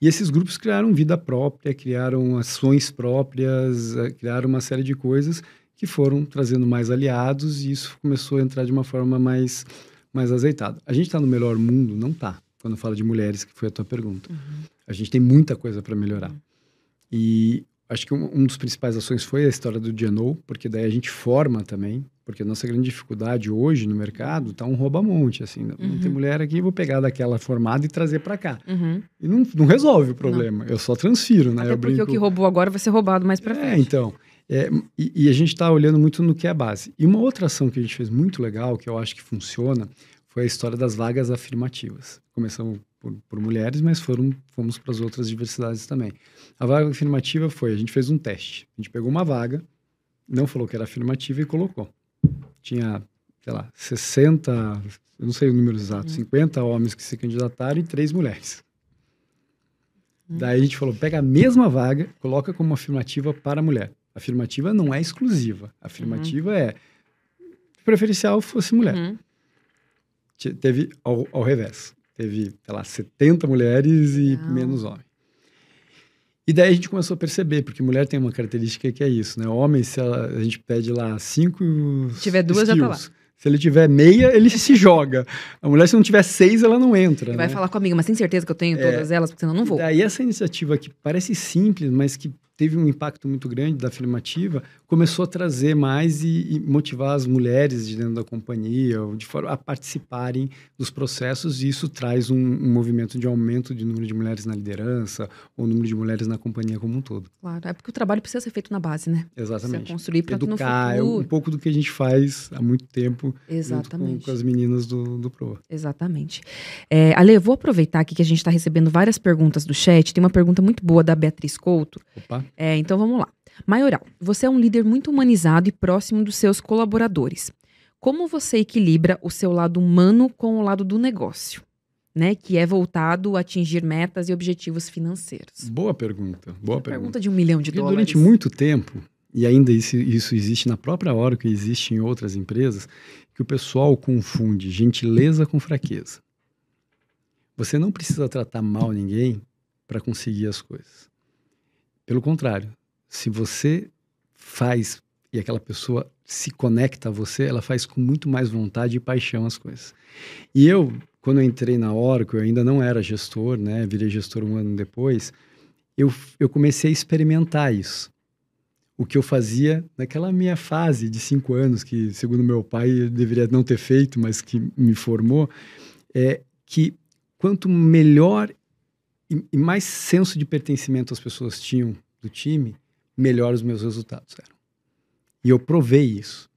E esses grupos criaram vida própria, criaram ações próprias, eh, criaram uma série de coisas que foram trazendo mais aliados e isso começou a entrar de uma forma mais, mais azeitada. A gente está no melhor mundo? Não está. Quando fala de mulheres, que foi a tua pergunta. Uhum. A gente tem muita coisa para melhorar. Uhum. E Acho que um, um, dos principais ações foi a história do Geno, porque daí a gente forma também, porque a nossa grande dificuldade hoje no mercado tá um rouba-monte, assim, uhum. não tem uhum. mulher aqui, vou pegar daquela formada e trazer para cá.
Uhum.
E não, não resolve o problema, não. eu só transfiro, né?
Até
eu
porque brinco... o que roubou agora vai ser roubado mais para é, frente.
É, então, é, e, e, a gente está olhando muito no que é a base. E uma outra ação que a gente fez muito legal, que eu acho que funciona, foi a história das vagas afirmativas. Começamos por, por mulheres, mas foram, fomos para as outras diversidades também. A vaga afirmativa foi, a gente fez um teste. A gente pegou uma vaga, não falou que era afirmativa e colocou. Tinha, sei lá, 60, eu não sei o número exato, uhum. 50 homens que se candidataram e três mulheres. Uhum. Daí a gente falou, pega a mesma vaga, coloca como afirmativa para a mulher. Afirmativa não é exclusiva. Afirmativa uhum. é preferencial fosse mulher. Uhum. Teve ao, ao revés teve, sei lá, 70 mulheres e Não. menos homens. E daí a gente começou a perceber, porque mulher tem uma característica que é isso, né? Homem, se ela, a gente pede lá cinco.
Se tiver duas, skills. já tá lá.
Se ele tiver meia, ele se joga. A mulher, se não tiver seis, ela não entra.
E vai
né?
falar comigo, mas tem certeza que eu tenho todas é, elas, porque senão eu não vou.
E daí essa iniciativa que parece simples, mas que teve um impacto muito grande da afirmativa, começou a trazer mais e, e, motivar as mulheres de dentro da companhia de forma a participarem dos processos e isso traz um, um, movimento de aumento de número de mulheres na liderança ou número de mulheres na companhia como um todo.
Claro, é porque o trabalho precisa ser feito na base, né?
Exatamente.
Precisa construir para
Educar, é um pouco do que a gente faz há muito tempo
Exatamente.
Com, com, as meninas do, do PROA.
Exatamente. É, Ale, eu vou aproveitar aqui que a gente está recebendo várias perguntas do chat. Tem uma pergunta muito boa da Beatriz Couto.
Opa.
É, então vamos lá. Maioral, você é um líder muito humanizado e próximo dos seus colaboradores. Como você equilibra o seu lado humano com o lado do negócio? Né, que é voltado a atingir metas e objetivos financeiros?
Boa pergunta. Boa pergunta.
pergunta de um milhão de
Porque
dólares.
Durante muito tempo, e ainda isso, isso existe na própria hora que existe em outras empresas, que o pessoal confunde gentileza com fraqueza. Você não precisa tratar mal ninguém para conseguir as coisas. Pelo contrário, se você faz e aquela pessoa se conecta a você, ela faz com muito mais vontade e paixão as coisas. E eu, quando eu entrei na Oracle, eu ainda não era gestor, né? Virei gestor um ano depois. Eu, eu comecei a experimentar isso. O que eu fazia naquela minha fase de cinco anos, que segundo meu pai eu deveria não ter feito, mas que me formou, é que quanto melhor e, e mais senso de pertencimento as pessoas tinham do time, melhor os meus resultados eram. E eu provei isso.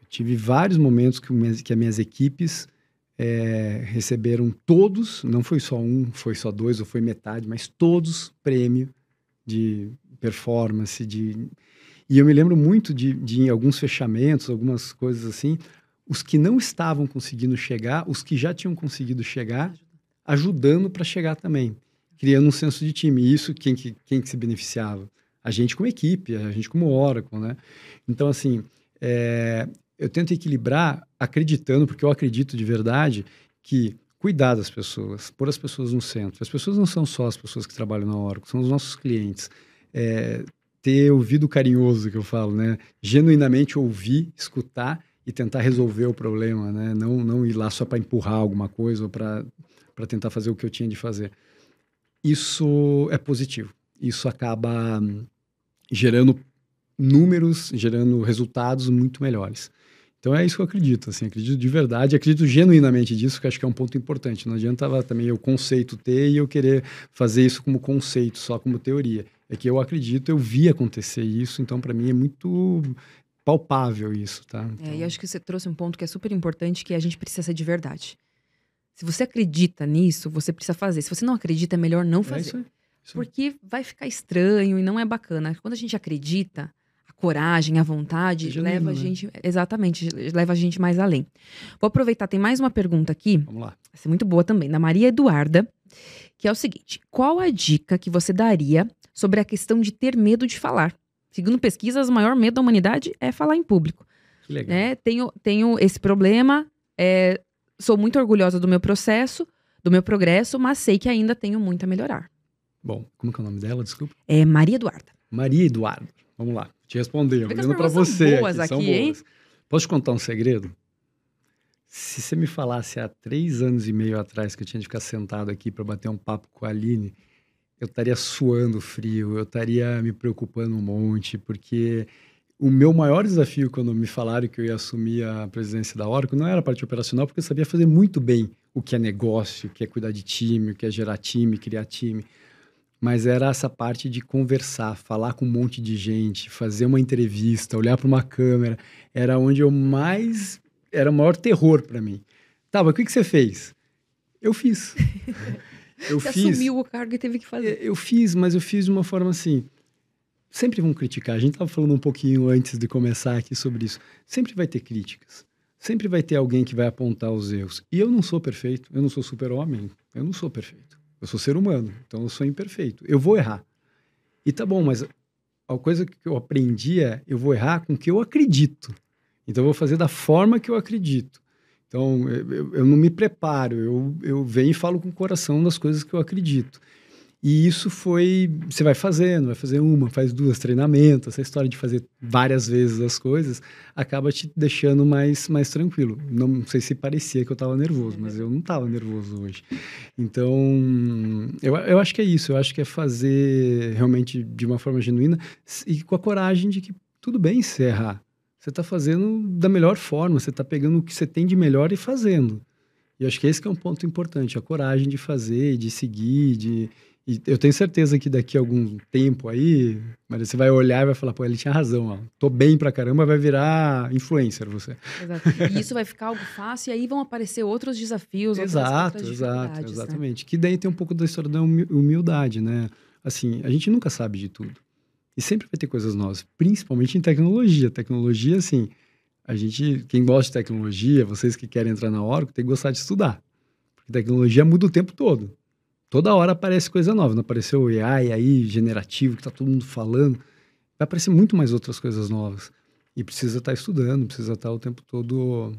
Eu tive vários momentos que, minhas, que as minhas equipes é, receberam todos, não foi só um, foi só dois ou foi metade, mas todos prêmio de performance, de e eu me lembro muito de, de alguns fechamentos, algumas coisas assim, os que não estavam conseguindo chegar, os que já tinham conseguido chegar, ajudando para chegar também, criando um senso de time. E isso quem que, quem que se beneficiava? A gente como equipe, a gente como Oracle, né? Então, assim, é, eu tento equilibrar acreditando, porque eu acredito de verdade que cuidar das pessoas, pôr as pessoas no centro. As pessoas não são só as pessoas que trabalham na Oracle, são os nossos clientes. É, ter ouvido carinhoso, que eu falo, né? Genuinamente ouvir, escutar e tentar resolver o problema, né? Não, não ir lá só para empurrar alguma coisa ou para tentar fazer o que eu tinha de fazer. Isso é positivo. Isso acaba hum, gerando números, gerando resultados muito melhores. Então é isso que eu acredito, assim, acredito de verdade, acredito genuinamente disso, que acho que é um ponto importante. Não adianta também o conceito ter e eu querer fazer isso como conceito, só como teoria. É que eu acredito, eu vi acontecer isso, então para mim é muito palpável isso, tá?
Então... É, e acho que você trouxe um ponto que é super importante, que a gente precisa ser de verdade. Se você acredita nisso, você precisa fazer. Se você não acredita, é melhor não é fazer. É isso aí, isso Porque vai ficar estranho e não é bacana. Quando a gente acredita, a coragem, a vontade, é leva a né? gente. Exatamente, leva a gente mais além. Vou aproveitar, tem mais uma pergunta aqui.
Vamos lá.
Vai ser muito boa também, da Maria Eduarda, que é o seguinte: qual a dica que você daria sobre a questão de ter medo de falar. Segundo pesquisas, o maior medo da humanidade é falar em público.
Legal.
Né? Tenho, tenho esse problema, é, sou muito orgulhosa do meu processo, do meu progresso, mas sei que ainda tenho muito a melhorar.
Bom, como é o nome dela? Desculpa.
É Maria Eduarda.
Maria Eduarda. Vamos lá, te responder. Olhando para você.
São boas aqui, aqui hein?
Posso te contar um segredo? Se você me falasse há três anos e meio atrás que eu tinha de ficar sentado aqui para bater um papo com a Aline eu estaria suando frio, eu estaria me preocupando um monte, porque o meu maior desafio quando me falaram que eu ia assumir a presidência da Oracle não era a parte operacional, porque eu sabia fazer muito bem o que é negócio, o que é cuidar de time, o que é gerar time, criar time. Mas era essa parte de conversar, falar com um monte de gente, fazer uma entrevista, olhar para uma câmera, era onde eu mais era o maior terror para mim. Tá, mas o que, que você fez? Eu fiz.
Eu Você fiz, assumiu o cargo e teve que fazer.
Eu fiz, mas eu fiz de uma forma assim. Sempre vão criticar. A gente estava falando um pouquinho antes de começar aqui sobre isso. Sempre vai ter críticas. Sempre vai ter alguém que vai apontar os erros. E eu não sou perfeito. Eu não sou super-homem. Eu não sou perfeito. Eu sou ser humano. Então eu sou imperfeito. Eu vou errar. E tá bom, mas a coisa que eu aprendi é: eu vou errar com o que eu acredito. Então eu vou fazer da forma que eu acredito. Então, eu, eu, não me preparo, eu, eu venho e falo com o coração das coisas que eu acredito. E isso foi. Você vai fazendo, vai fazer uma, faz duas, treinamentos, essa história de fazer várias vezes as coisas acaba te deixando mais, mais tranquilo. Não sei se parecia que eu estava nervoso, mas eu não estava nervoso hoje. Então, eu, eu acho que é isso, eu acho que é fazer realmente de uma forma genuína e com a coragem de que tudo bem se errar. Você está fazendo da melhor forma, você está pegando o que você tem de melhor e fazendo. E acho que esse que é um ponto importante, a coragem de fazer, de seguir, de... E eu tenho certeza que daqui a algum tempo aí, mas você vai olhar e vai falar, pô, ele tinha razão, ó. Tô bem pra caramba, vai virar influencer você.
Exato. E isso vai ficar algo fácil e aí vão aparecer outros desafios,
Exato,
outras
exato, né? exatamente. Né? Que daí tem um pouco da história da humildade, né? Assim, a gente nunca sabe de tudo. E sempre vai ter coisas novas, principalmente em tecnologia. Tecnologia, assim, a gente, quem gosta de tecnologia, vocês que querem entrar na Oracle, tem que gostar de estudar. Porque tecnologia muda o tempo todo. Toda hora aparece coisa nova. Não apareceu o AI aí, generativo, que está todo mundo falando. Vai aparecer muito mais outras coisas novas. E precisa estar tá estudando, precisa estar tá o tempo todo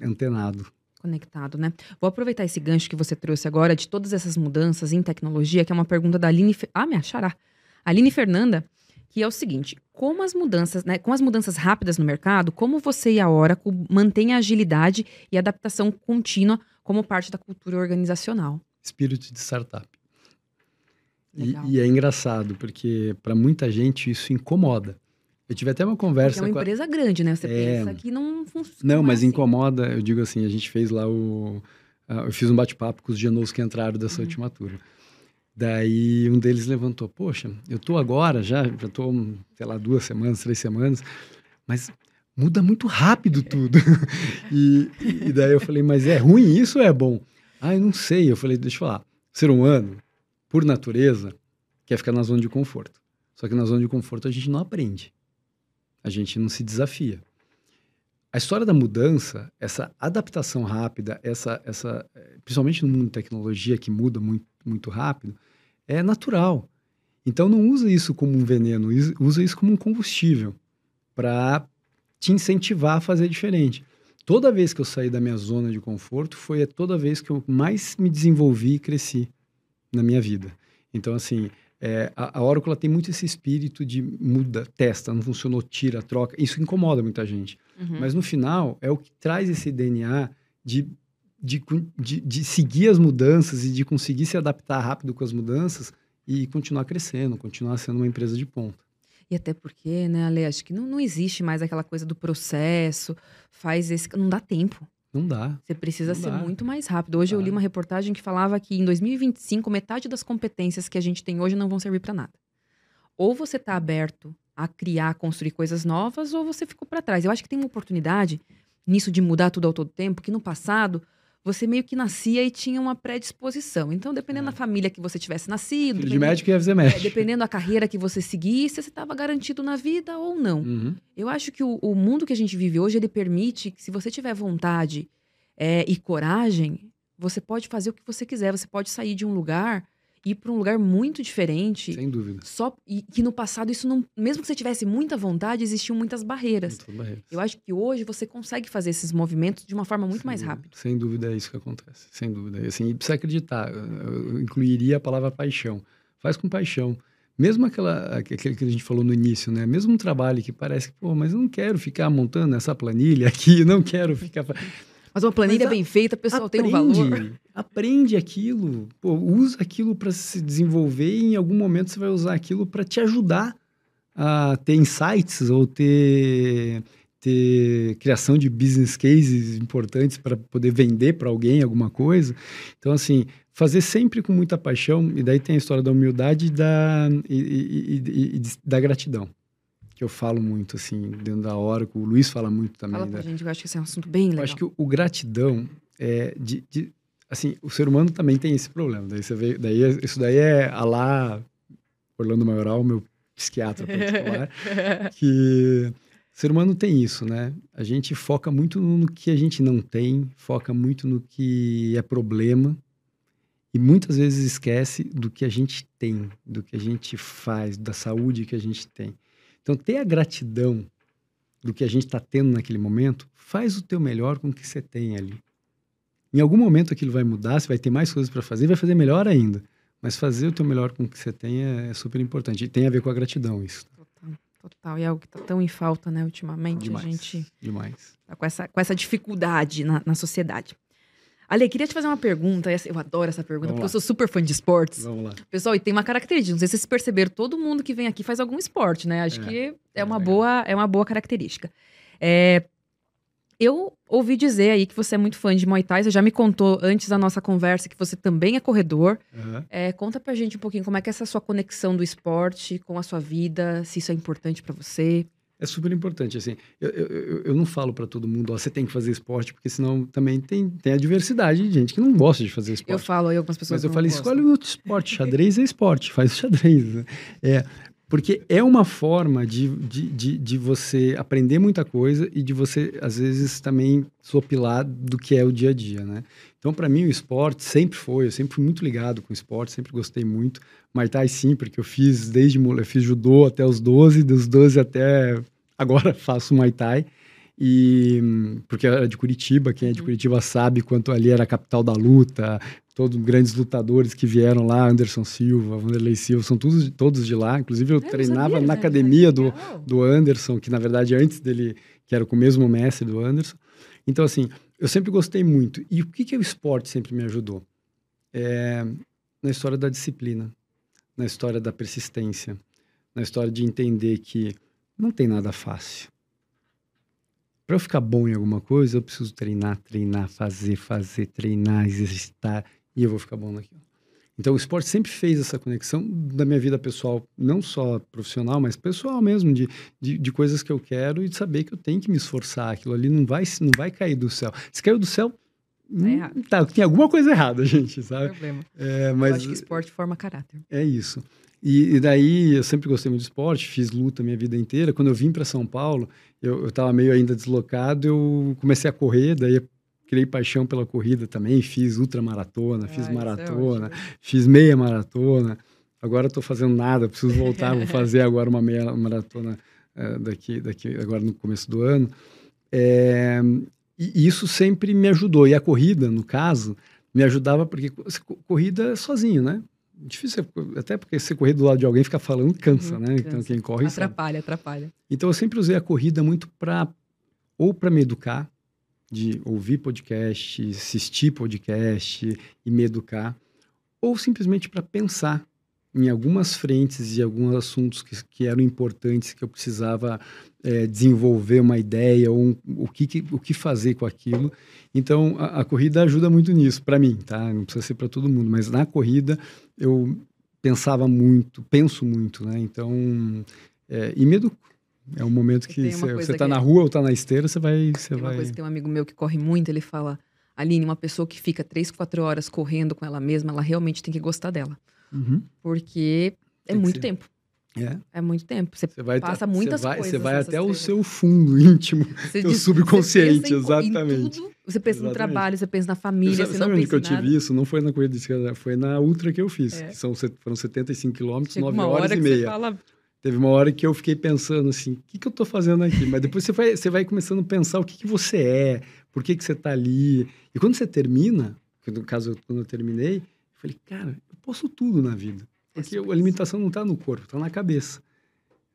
antenado.
Conectado, né? Vou aproveitar esse gancho que você trouxe agora de todas essas mudanças em tecnologia, que é uma pergunta da Aline. Ah, me achará. Aline Fernanda que é o seguinte: como as mudanças, né, com as mudanças rápidas no mercado, como você e a Oracle mantêm a agilidade e adaptação contínua como parte da cultura organizacional?
Espírito de startup. E, e, é engraçado, porque para muita gente isso incomoda. Eu tive até uma conversa.
Porque é uma empresa a... grande, né? Você é... pensa que não funciona.
Não, mas assim. incomoda, eu digo assim, a gente fez lá o, eu fiz um bate-papo com os genos que entraram dessa uhum. última turma. Daí um deles levantou, poxa, eu tô agora já, já tô, sei lá, duas semanas, três semanas, mas muda muito rápido tudo. e, e daí eu falei, mas é ruim isso ou é bom? Ah, eu não sei. Eu falei, deixa eu falar, o ser humano, por natureza, quer ficar na zona de conforto. Só que na zona de conforto a gente não aprende. A gente não se desafia. A história da mudança, essa adaptação rápida, essa, essa, principalmente no mundo de tecnologia que muda muito, muito rápido, é natural. Então não usa isso como um veneno, usa isso como um combustível para te incentivar a fazer diferente. Toda vez que eu saí da minha zona de conforto foi toda vez que eu mais me desenvolvi e cresci na minha vida. Então assim, é, a, a Oracle tem muito esse espírito de muda, testa, não funcionou, tira, troca. Isso incomoda muita gente. Uhum. Mas no final, é o que traz esse DNA de, de, de, de, seguir as mudanças e de conseguir se adaptar rápido com as mudanças e continuar crescendo, continuar sendo uma empresa de ponta.
E até porque, né, Ale, acho que não, não existe mais aquela coisa do processo, faz esse. Não dá tempo.
Não dá.
Você precisa não ser dá. muito mais rápido. Hoje eu li uma reportagem que falava que em 2025 metade das competências que a gente tem hoje não vão servir para nada. Ou você está aberto a criar, construir coisas novas, ou você ficou para trás. Eu acho que tem uma oportunidade nisso de mudar tudo ao todo tempo, que no passado você meio que nascia e tinha uma predisposição. Então, dependendo é. da família que você tivesse nascido.
de médico ia fazer médico.
É, dependendo da carreira que você seguisse, você estava garantido na vida ou não. Uhum. Eu acho que o, o, mundo que a gente vive hoje, ele permite que, se você tiver vontade é, e coragem, você pode fazer o que você quiser. Você pode sair de um lugar ir para um lugar muito diferente.
Sem dúvida.
Só e que no passado isso não, mesmo que você tivesse muita vontade, existiam muitas barreiras. Muitas barreiras. Eu acho que hoje você consegue fazer esses movimentos de uma forma muito
sem
mais rápida.
Sem dúvida é isso que acontece. Sem dúvida. E, assim, precisa acreditar. Eu incluiria a palavra paixão. Faz com paixão. Mesmo aquela, aquele que a gente falou no início, né? Mesmo um trabalho que parece que, pô, mas eu não quero ficar montando essa planilha aqui, não quero ficar
mas uma planilha Mas a, bem feita, pessoal aprende, tem um valor.
Aprende aquilo, pô, usa aquilo para se desenvolver e em algum momento você vai usar aquilo para te ajudar a ter insights ou ter, ter criação de business cases importantes para poder vender para alguém alguma coisa. Então, assim, fazer sempre com muita paixão, e daí tem a história da humildade e da, e, e, e da gratidão que eu falo muito, assim, dentro da Oracle. O Luiz fala muito também.
Fala pra né? gente, eu acho que esse é um assunto bem legal.
Eu acho que o, o gratidão é de, de, Assim, o ser humano também tem esse problema. Daí você vê... Daí, isso daí é a lá Orlando Maioral, meu psiquiatra particular, que o ser humano tem isso, né? A gente foca muito no que a gente não tem, foca muito no que é problema e muitas vezes esquece do que a gente tem, do que a gente faz, da saúde que a gente tem. Então, ter a gratidão do que a gente está tendo naquele momento, faz o teu melhor com o que você tem ali. Em algum momento aquilo vai mudar, você vai ter mais coisas para fazer, vai fazer melhor ainda. Mas fazer o teu melhor com o que você tem é, é super importante. E tem a ver com a gratidão isso.
Total, total. E é algo que está tão em falta, né, ultimamente.
Demais,
a gente
demais.
Tá com essa, com essa dificuldade na, na sociedade. Ale, queria te fazer uma pergunta. Eu adoro essa pergunta, Vamos porque lá. eu sou super fã de esportes.
Vamos lá.
Pessoal, e tem uma característica. Não sei se vocês perceberam, todo mundo que vem aqui faz algum esporte, né? Acho é, que é, é uma, boa, é uma boa característica. É, eu ouvi dizer aí que você é muito fã de Muay Thai. Você já me contou antes da nossa conversa que você também é corredor. Uhum. É, conta pra gente um pouquinho como é que é essa sua conexão do esporte com a sua vida, se isso é importante para você.
É super importante, assim, eu, eu, eu não falo para todo mundo, ó, você tem que fazer esporte, porque senão também tem, tem a diversidade de gente que não gosta de fazer esporte.
Eu falo aí algumas pessoas
Mas eu falei, escolhe outro esporte, xadrez é esporte, faz xadrez. Né? É, porque é uma forma de, de, de, de, você aprender muita coisa e de você, às vezes, também sopilar do que é o dia a dia, né? Então, para mim, o esporte sempre foi, eu sempre fui muito ligado com o esporte, sempre gostei muito. Muay Thai, sim, porque eu fiz desde eu fiz judô até os 12, dos 12 até agora faço Muay Thai. E porque era de Curitiba, quem é de uhum. Curitiba sabe quanto ali era a capital da luta, todos grandes lutadores que vieram lá, Anderson Silva, Vanderlei Silva, são todos, todos de lá. Inclusive, eu, eu treinava sabia, na academia do, do Anderson, que na verdade antes dele, que era com o mesmo mestre do Anderson. Então, assim, eu sempre gostei muito. E o que, que o esporte sempre me ajudou? É, na história da disciplina, na história da persistência, na história de entender que não tem nada fácil. para eu ficar bom em alguma coisa, eu preciso treinar, treinar, fazer, fazer, treinar, exercitar, e eu vou ficar bom naquilo. Então, o esporte sempre fez essa conexão da minha vida pessoal, não só profissional, mas pessoal mesmo, de, de, de, coisas que eu quero e de saber que eu tenho que me esforçar. Aquilo ali não vai, não vai cair do céu. Se caiu do céu, tá, hum, tá tem alguma coisa errada, gente, sabe?
Problema. É, mas, eu acho que esporte forma caráter.
É isso. E, e, daí, eu sempre gostei muito de esporte, fiz luta minha vida inteira. Quando eu vim para São Paulo, eu estava meio ainda deslocado, eu comecei a correr, daí criei paixão pela corrida também, fiz ultramaratona, fiz ah, é maratona, é fiz meia maratona. Agora estou fazendo nada, preciso voltar, vou fazer agora uma meia maratona é, daqui, daqui agora no começo do ano. É, e isso sempre me ajudou. E a corrida, no caso, me ajudava porque corrida é sozinho, né? Difícil, até porque você correr do lado de alguém fica falando cansa, uhum, né? Então, cansa. Então quem corre
atrapalha,
sabe.
atrapalha.
Então eu sempre usei a corrida muito para ou para me educar, de ouvir podcast, assistir podcast e me educar, ou simplesmente para pensar em algumas frentes e alguns assuntos que, que eram importantes que eu precisava é, desenvolver uma ideia ou um, o, que, o que fazer com aquilo. Então a, a corrida ajuda muito nisso para mim, tá? Não precisa ser para todo mundo, mas na corrida eu pensava muito, penso muito, né? Então é, e me educo é um momento que você está na rua ou está na esteira, você vai. Você
tem
vai...
uma coisa que tem um amigo meu que corre muito, ele fala: Aline, uma pessoa que fica três, quatro horas correndo com ela mesma, ela realmente tem que gostar dela. Uhum. Porque é tem muito tempo. É. é muito tempo. Você, você vai passa muitas
vai,
coisas.
Você vai até o seu fundo íntimo, seu subconsciente,
você
exatamente.
Tudo, você pensa exatamente. no trabalho, você pensa na família,
sabe,
você
sabe onde que eu tive isso? Não foi na corrida de escada, foi na ultra que eu fiz, é. que são, foram 75 quilômetros, 9 horas e meia. Fala, Teve uma hora que eu fiquei pensando assim, o que, que eu estou fazendo aqui? Mas depois você vai, você vai começando a pensar o que, que você é, por que, que você está ali. E quando você termina, no caso, quando eu terminei, eu falei, cara, eu posso tudo na vida. Porque a alimentação não está no corpo, está na cabeça.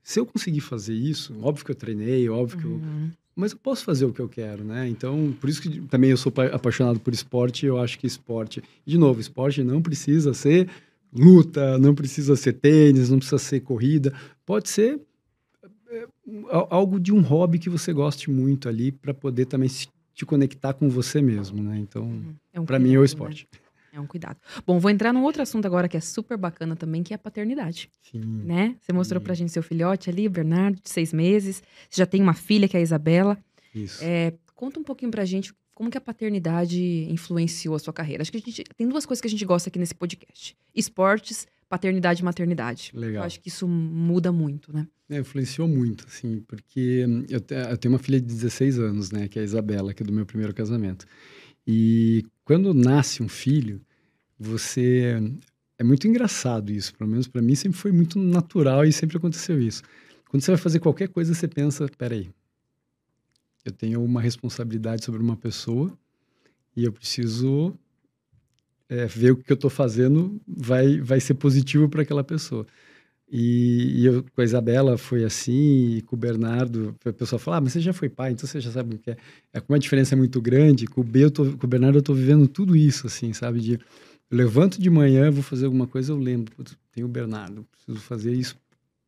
Se eu conseguir fazer isso, óbvio que eu treinei, óbvio que eu... Uhum. Mas eu posso fazer o que eu quero, né? Então, por isso que também eu sou apaixonado por esporte. Eu acho que esporte... De novo, esporte não precisa ser luta, não precisa ser tênis, não precisa ser corrida. Pode ser é, algo de um hobby que você goste muito ali para poder também se, te conectar com você mesmo, né? Então, uhum. é um para mim é o esporte. Né?
É um cuidado. Bom, vou entrar num outro assunto agora que é super bacana também, que é a paternidade. Sim. Né? Você mostrou Sim. pra gente seu filhote ali, o Bernardo, de seis meses. Você já tem uma filha, que é a Isabela.
Isso.
É, conta um pouquinho pra gente como que a paternidade influenciou a sua carreira. Acho que a gente tem duas coisas que a gente gosta aqui nesse podcast: esportes, paternidade e maternidade.
Legal.
Eu acho que isso muda muito, né?
É, influenciou muito, assim, porque eu, eu, tenho uma filha de 16 anos, né, que é a Isabela, que é do meu primeiro casamento. E quando nasce um filho, você é muito engraçado isso, pelo menos para mim sempre foi muito natural e sempre aconteceu isso. Quando você vai fazer qualquer coisa, você pensa, peraí, eu tenho uma responsabilidade sobre uma pessoa e eu preciso é, ver o que eu estou fazendo vai, vai ser positivo para aquela pessoa. E, e, eu, com a Isabela foi assim, e com o Bernardo, a pessoa fala, ah, mas você já foi pai, então você já sabe o que é. é como a diferença é muito grande, com o, B, tô, com o Bernardo eu estou vivendo tudo isso, assim, sabe? De, eu levanto de manhã, vou fazer alguma coisa, eu lembro, tem o Bernardo, preciso fazer isso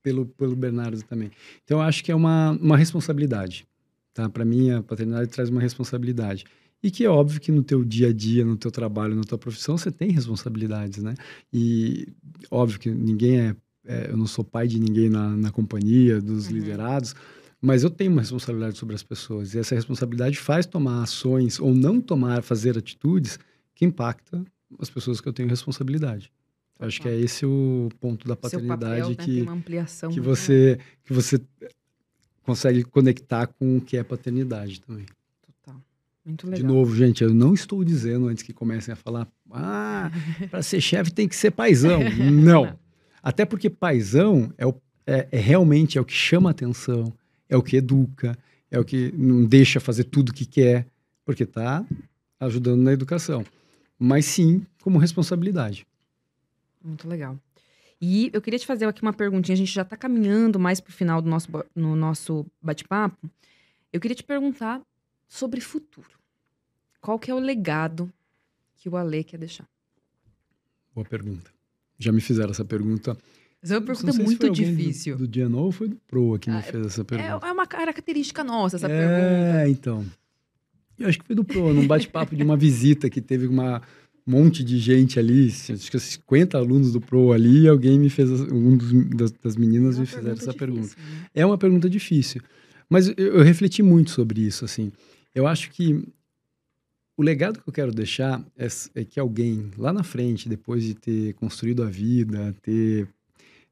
pelo, pelo Bernardo também. Então, eu acho que é uma, uma responsabilidade. Tá? Para mim, a paternidade traz uma responsabilidade. E que é óbvio que no teu dia a dia, no teu trabalho, na tua profissão, você tem responsabilidades, né? E óbvio que ninguém é... é eu não sou pai de ninguém na, na companhia, dos uhum. liderados, mas eu tenho uma responsabilidade sobre as pessoas. E essa responsabilidade faz tomar ações ou não tomar, fazer atitudes que impactam as pessoas que eu tenho responsabilidade. Acho que é esse o ponto da paternidade
papel, né?
que, que você que você consegue conectar com o que é paternidade também.
Total. Muito legal.
De novo, gente, eu não estou dizendo antes que comecem a falar, ah, para ser chefe tem que ser paisão. não. Até porque paisão é, o, é, é, realmente é o que chama atenção, é o que educa, é o que não deixa fazer tudo o que quer, porque está ajudando na educação. Mas sim, como responsabilidade.
Muito legal. E eu queria te fazer aqui uma perguntinha. A gente já está caminhando mais para o final do nosso, no nosso bate-papo. Eu queria te perguntar sobre futuro. Qual que é o legado que o Ale quer deixar?
Boa pergunta. Já me fizeram essa pergunta
Essa é uma pergunta muito difícil.
Do, do Diano ou foi do Pro que ah, me fez essa é, pergunta?
É, é uma característica nossa essa
é,
pergunta.
É, então. Eu acho que foi do Pro, num bate-papo de uma visita que teve uma monte de gente ali, acho que 50 alunos do Pro ali, e alguém me fez, um dos, das, das meninas é me fizeram essa difícil, pergunta. Né? É uma pergunta difícil. Mas eu, eu refleti muito sobre isso, assim. Eu acho que o legado que eu quero deixar é, é, que alguém lá na frente, depois de ter construído a vida, ter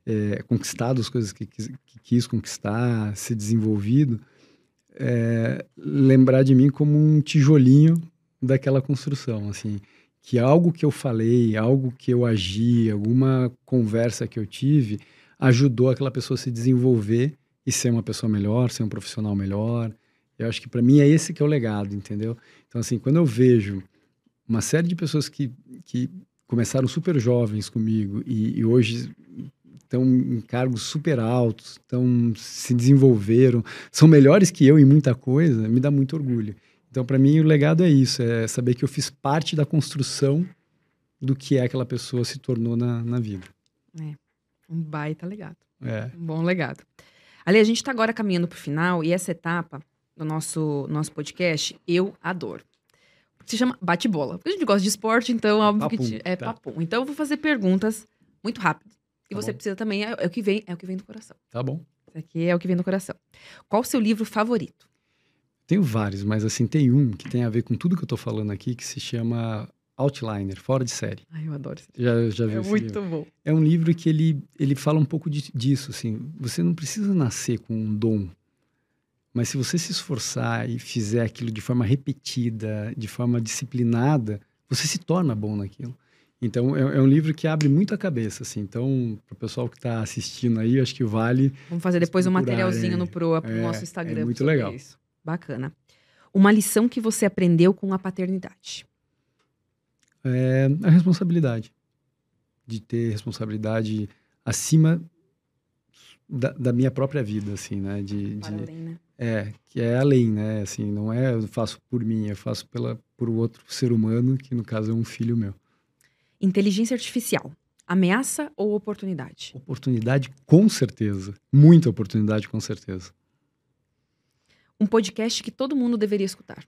é, conquistado as coisas que, que, que, quis conquistar, se desenvolvido, é, lembrar de mim como um tijolinho daquela construção, assim, que algo que eu falei, algo que eu agi, alguma conversa que eu tive, ajudou aquela pessoa a se desenvolver e ser uma pessoa melhor, ser um profissional melhor, eu acho que para mim é esse que é o legado, entendeu? Então, assim, quando eu vejo uma série de pessoas que, que começaram super jovens comigo e, e hoje estão em cargos super altos, estão se desenvolveram, são melhores que eu em muita coisa, me dá muito orgulho. Então, para mim, o legado é isso, é saber que eu fiz parte da construção do que é aquela pessoa se tornou na, na vida.
É, um baita legado.
É.
Um bom legado. Ali, a gente está agora caminhando para o final e essa etapa do nosso, nosso podcast, eu adoro. Se chama bate-bola. Porque a gente gosta de esporte, então óbvio papum, que é tá. papum. Então eu vou fazer perguntas muito rápidas. E tá você bom. precisa também, é, é, o que vem, é o que vem do coração.
Tá bom.
Isso aqui é o que vem do coração. Qual o seu livro favorito?
Tenho vários, mas assim, tem um que tem a ver com tudo que eu tô falando aqui, que se chama Outliner, Fora de Série.
Ai, eu adoro esse
livro. Já, já vi
É muito livro. bom.
É um livro que ele, ele fala um pouco de, disso, assim. Você não precisa nascer com um dom mas se você se esforçar e fizer aquilo de forma repetida, de forma disciplinada, você se torna bom naquilo. Então, é, é um livro que abre muito a cabeça, assim. Então, para o pessoal que está assistindo aí, acho que vale...
Vamos fazer depois um materialzinho é, no Pro, pro é, nosso Instagram.
É muito legal.
Isso. Bacana. Uma lição que você aprendeu com a paternidade?
É a responsabilidade. De ter responsabilidade acima da, da minha própria vida, assim, né? De, de...
Além, né?
É, que é além, né? Assim, não é eu faço por mim, eu faço pela, por outro ser humano, que no caso é um filho meu.
Inteligência artificial, ameaça ou oportunidade?
Oportunidade, com certeza. Muita oportunidade, com certeza.
Um podcast que todo mundo deveria escutar.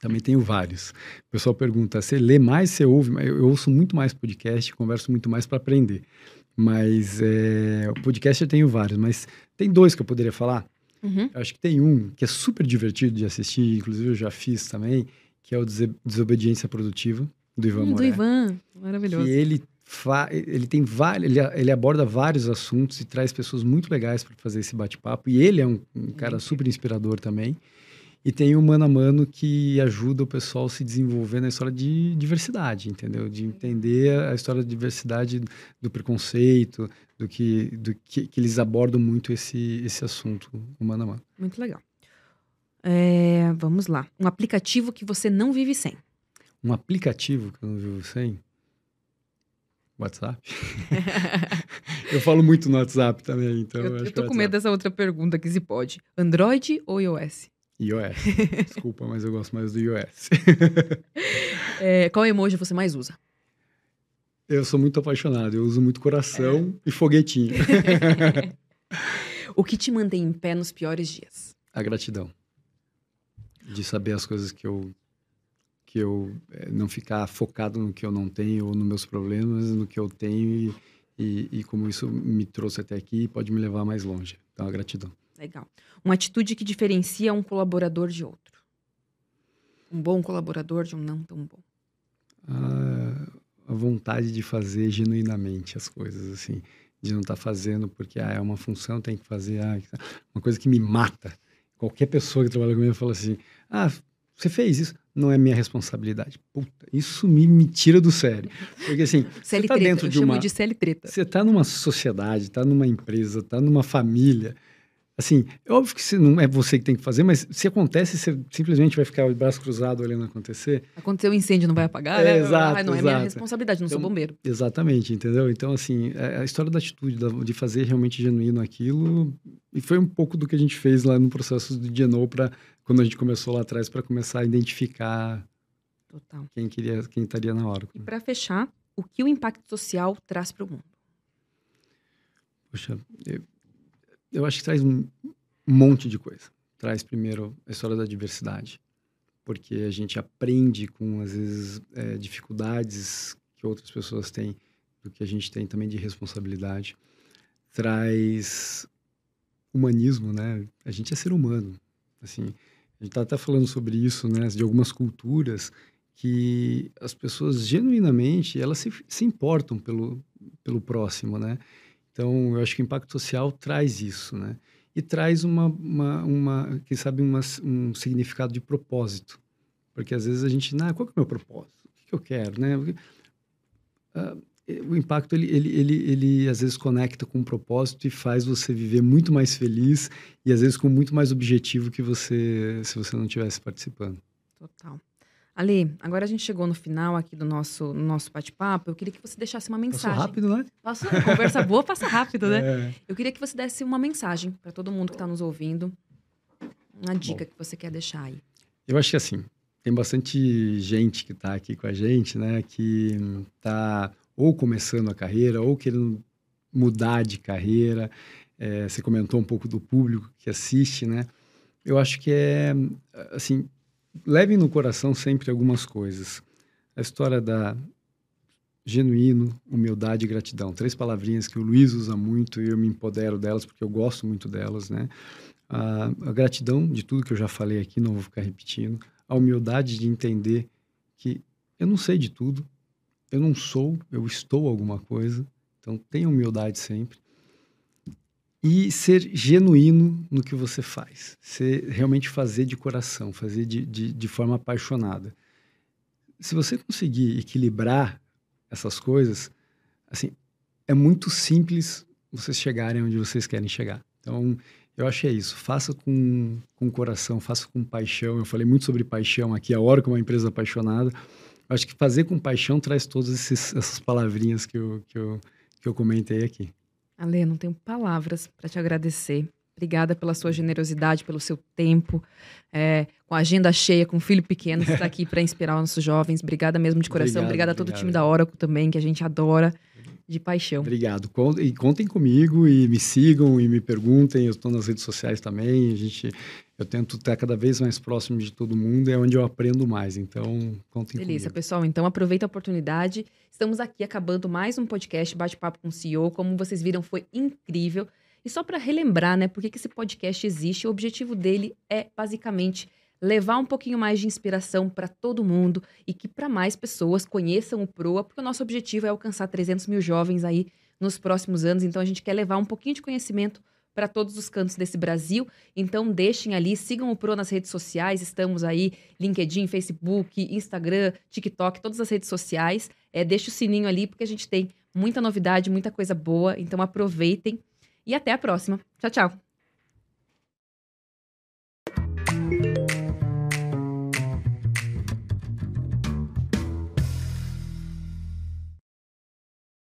Também tenho vários. O pessoal pergunta: você lê mais, você ouve? Eu, eu ouço muito mais podcast, converso muito mais para aprender. Mas é, o podcast eu tenho vários, mas tem dois que eu poderia falar.
Uhum.
Acho que tem um que é super divertido de assistir, inclusive eu já fiz também, que é o Desobediência Produtiva, do Ivan hum,
Moré. Do Ivan, maravilhoso.
Que ele, ele tem vários, ele, ele, aborda vários assuntos e traz pessoas muito legais para fazer esse bate-papo. E ele é um, um cara super inspirador também. E tem o Mano a Mano que ajuda o pessoal a se desenvolver na história de diversidade, entendeu? De entender a história da diversidade do preconceito, do que, do que, que eles abordam muito esse, esse assunto, o Mano a Mano.
Muito legal. É, vamos lá. Um aplicativo que você não vive sem.
Um aplicativo que eu não vivo sem? WhatsApp? eu falo muito no WhatsApp também, então.
Eu, eu tô com medo dessa outra pergunta que se pode. Android ou iOS?
iOS. Desculpa, mas eu gosto mais do iOS.
é, qual emoji você mais usa?
Eu sou muito apaixonado. Eu uso muito coração é. e foguetinho.
o que te mantém em pé nos piores dias?
A gratidão. De saber as coisas que eu que eu é, não ficar focado no que eu não tenho ou nos meus problemas, no que eu tenho e, e, e como isso me trouxe até aqui pode me levar mais longe. Então, a gratidão.
Legal. Uma atitude que diferencia um colaborador de outro. Um bom colaborador de um não tão bom.
Ah, a vontade de fazer genuinamente as coisas, assim. De não estar tá fazendo porque ah, é uma função, tem que fazer. Ah, uma coisa que me mata. Qualquer pessoa que trabalha comigo fala assim: ah, você fez isso? Não é minha responsabilidade. Puta, isso me, me tira do sério. Porque assim, você tá dentro de uma.
de treta.
Você tá numa sociedade, tá numa empresa, tá numa família Assim, é óbvio que não é você que tem que fazer, mas se acontece, você simplesmente vai ficar de braço cruzado olhando acontecer.
Aconteceu o incênio, não vai apagar,
é,
né?
Exato,
ah, não
exato.
é minha responsabilidade, não então, sou bombeiro.
Exatamente, entendeu? Então, assim, é, a história da atitude, de fazer realmente genuíno aquilo, e foi um pouco do que a gente fez lá no processo do Geno para quando a gente começou lá atrás para começar a identificar
Total.
quem queria, quem estaria na hora.
E para fechar, o que o impacto social traz para o mundo?
Poxa, eu, eu acho que traz um monte de coisa. Traz primeiro a história da diversidade, porque a gente aprende com, às vezes, é, dificuldades que outras pessoas têm, do que a gente tem também de responsabilidade. Traz humanismo, né? A gente é ser humano. Assim, a gente está até falando sobre isso, né? De algumas culturas que as pessoas genuinamente elas se, se importam pelo, pelo próximo, né? Então, eu acho que o impacto social traz isso, né? E traz uma, uma, uma quem sabe, uma, um significado de propósito. Porque às vezes a gente, ah, qual é o meu propósito? O que eu quero, né? Uh, o impacto, ele, ele, ele, ele às vezes conecta com um propósito e faz você viver muito mais feliz e às vezes com muito mais objetivo que você, se você não estivesse participando.
Total. Ali, agora a gente chegou no final aqui do nosso, no nosso bate-papo. Eu queria que você deixasse uma mensagem. Passa
rápido, né?
Passa, conversa boa, passa rápido, né? É. Eu queria que você desse uma mensagem para todo mundo que está nos ouvindo. Uma dica Bom, que você quer deixar aí.
Eu acho que assim, tem bastante gente que está aqui com a gente, né? Que está ou começando a carreira ou querendo mudar de carreira. É, você comentou um pouco do público que assiste, né? Eu acho que é, assim, levem no coração sempre algumas coisas. A história da genuíno, humildade e gratidão. Três palavrinhas que o Luiz usa muito e eu me empodero delas porque eu gosto muito delas, né? A, a, gratidão de tudo que eu já falei aqui, não vou ficar repetindo. A humildade de entender que eu não sei de tudo, eu não sou, eu estou alguma coisa. Então tenha humildade sempre e ser genuíno no que você faz. Ser, realmente fazer de coração, fazer de, de, de forma apaixonada. Se você conseguir equilibrar essas coisas, assim, é muito simples vocês chegarem onde vocês querem chegar. Então, eu acho que é isso. Faça com, com coração, faça com paixão. Eu falei muito sobre paixão aqui, a hora como uma empresa apaixonada. Eu acho que fazer com paixão traz todas essas palavrinhas que eu, que, eu, que eu comentei aqui.
Ale, não tenho palavras para te agradecer. Obrigada pela sua generosidade, pelo seu tempo, é, com a agenda cheia, com um filho pequeno, você está aqui para inspirar os nossos jovens. Obrigada mesmo de coração. Obrigado, Obrigada a todo obrigado. o time da Oracle também, que a gente adora de paixão.
Obrigado. E contem comigo e me sigam e me perguntem. Eu estou nas redes sociais também. A gente, eu tento estar cada vez mais próximo de todo mundo. É onde eu aprendo mais. Então, contem
Delícia,
comigo.
pessoal. Então, aproveita a oportunidade. Estamos aqui acabando mais um podcast Bate-Papo com o CEO. Como vocês viram, foi incrível. E só para relembrar, né, por que esse podcast existe, o objetivo dele é basicamente levar um pouquinho mais de inspiração para todo mundo e que para mais pessoas conheçam o Proa, porque o nosso objetivo é alcançar 300 mil jovens aí nos próximos anos. Então a gente quer levar um pouquinho de conhecimento para todos os cantos desse Brasil. Então deixem ali, sigam o Pro nas redes sociais. Estamos aí, LinkedIn, Facebook, Instagram, TikTok, todas as redes sociais. É, deixe o sininho ali, porque a gente tem muita novidade, muita coisa boa. Então aproveitem e até a próxima. Tchau, tchau.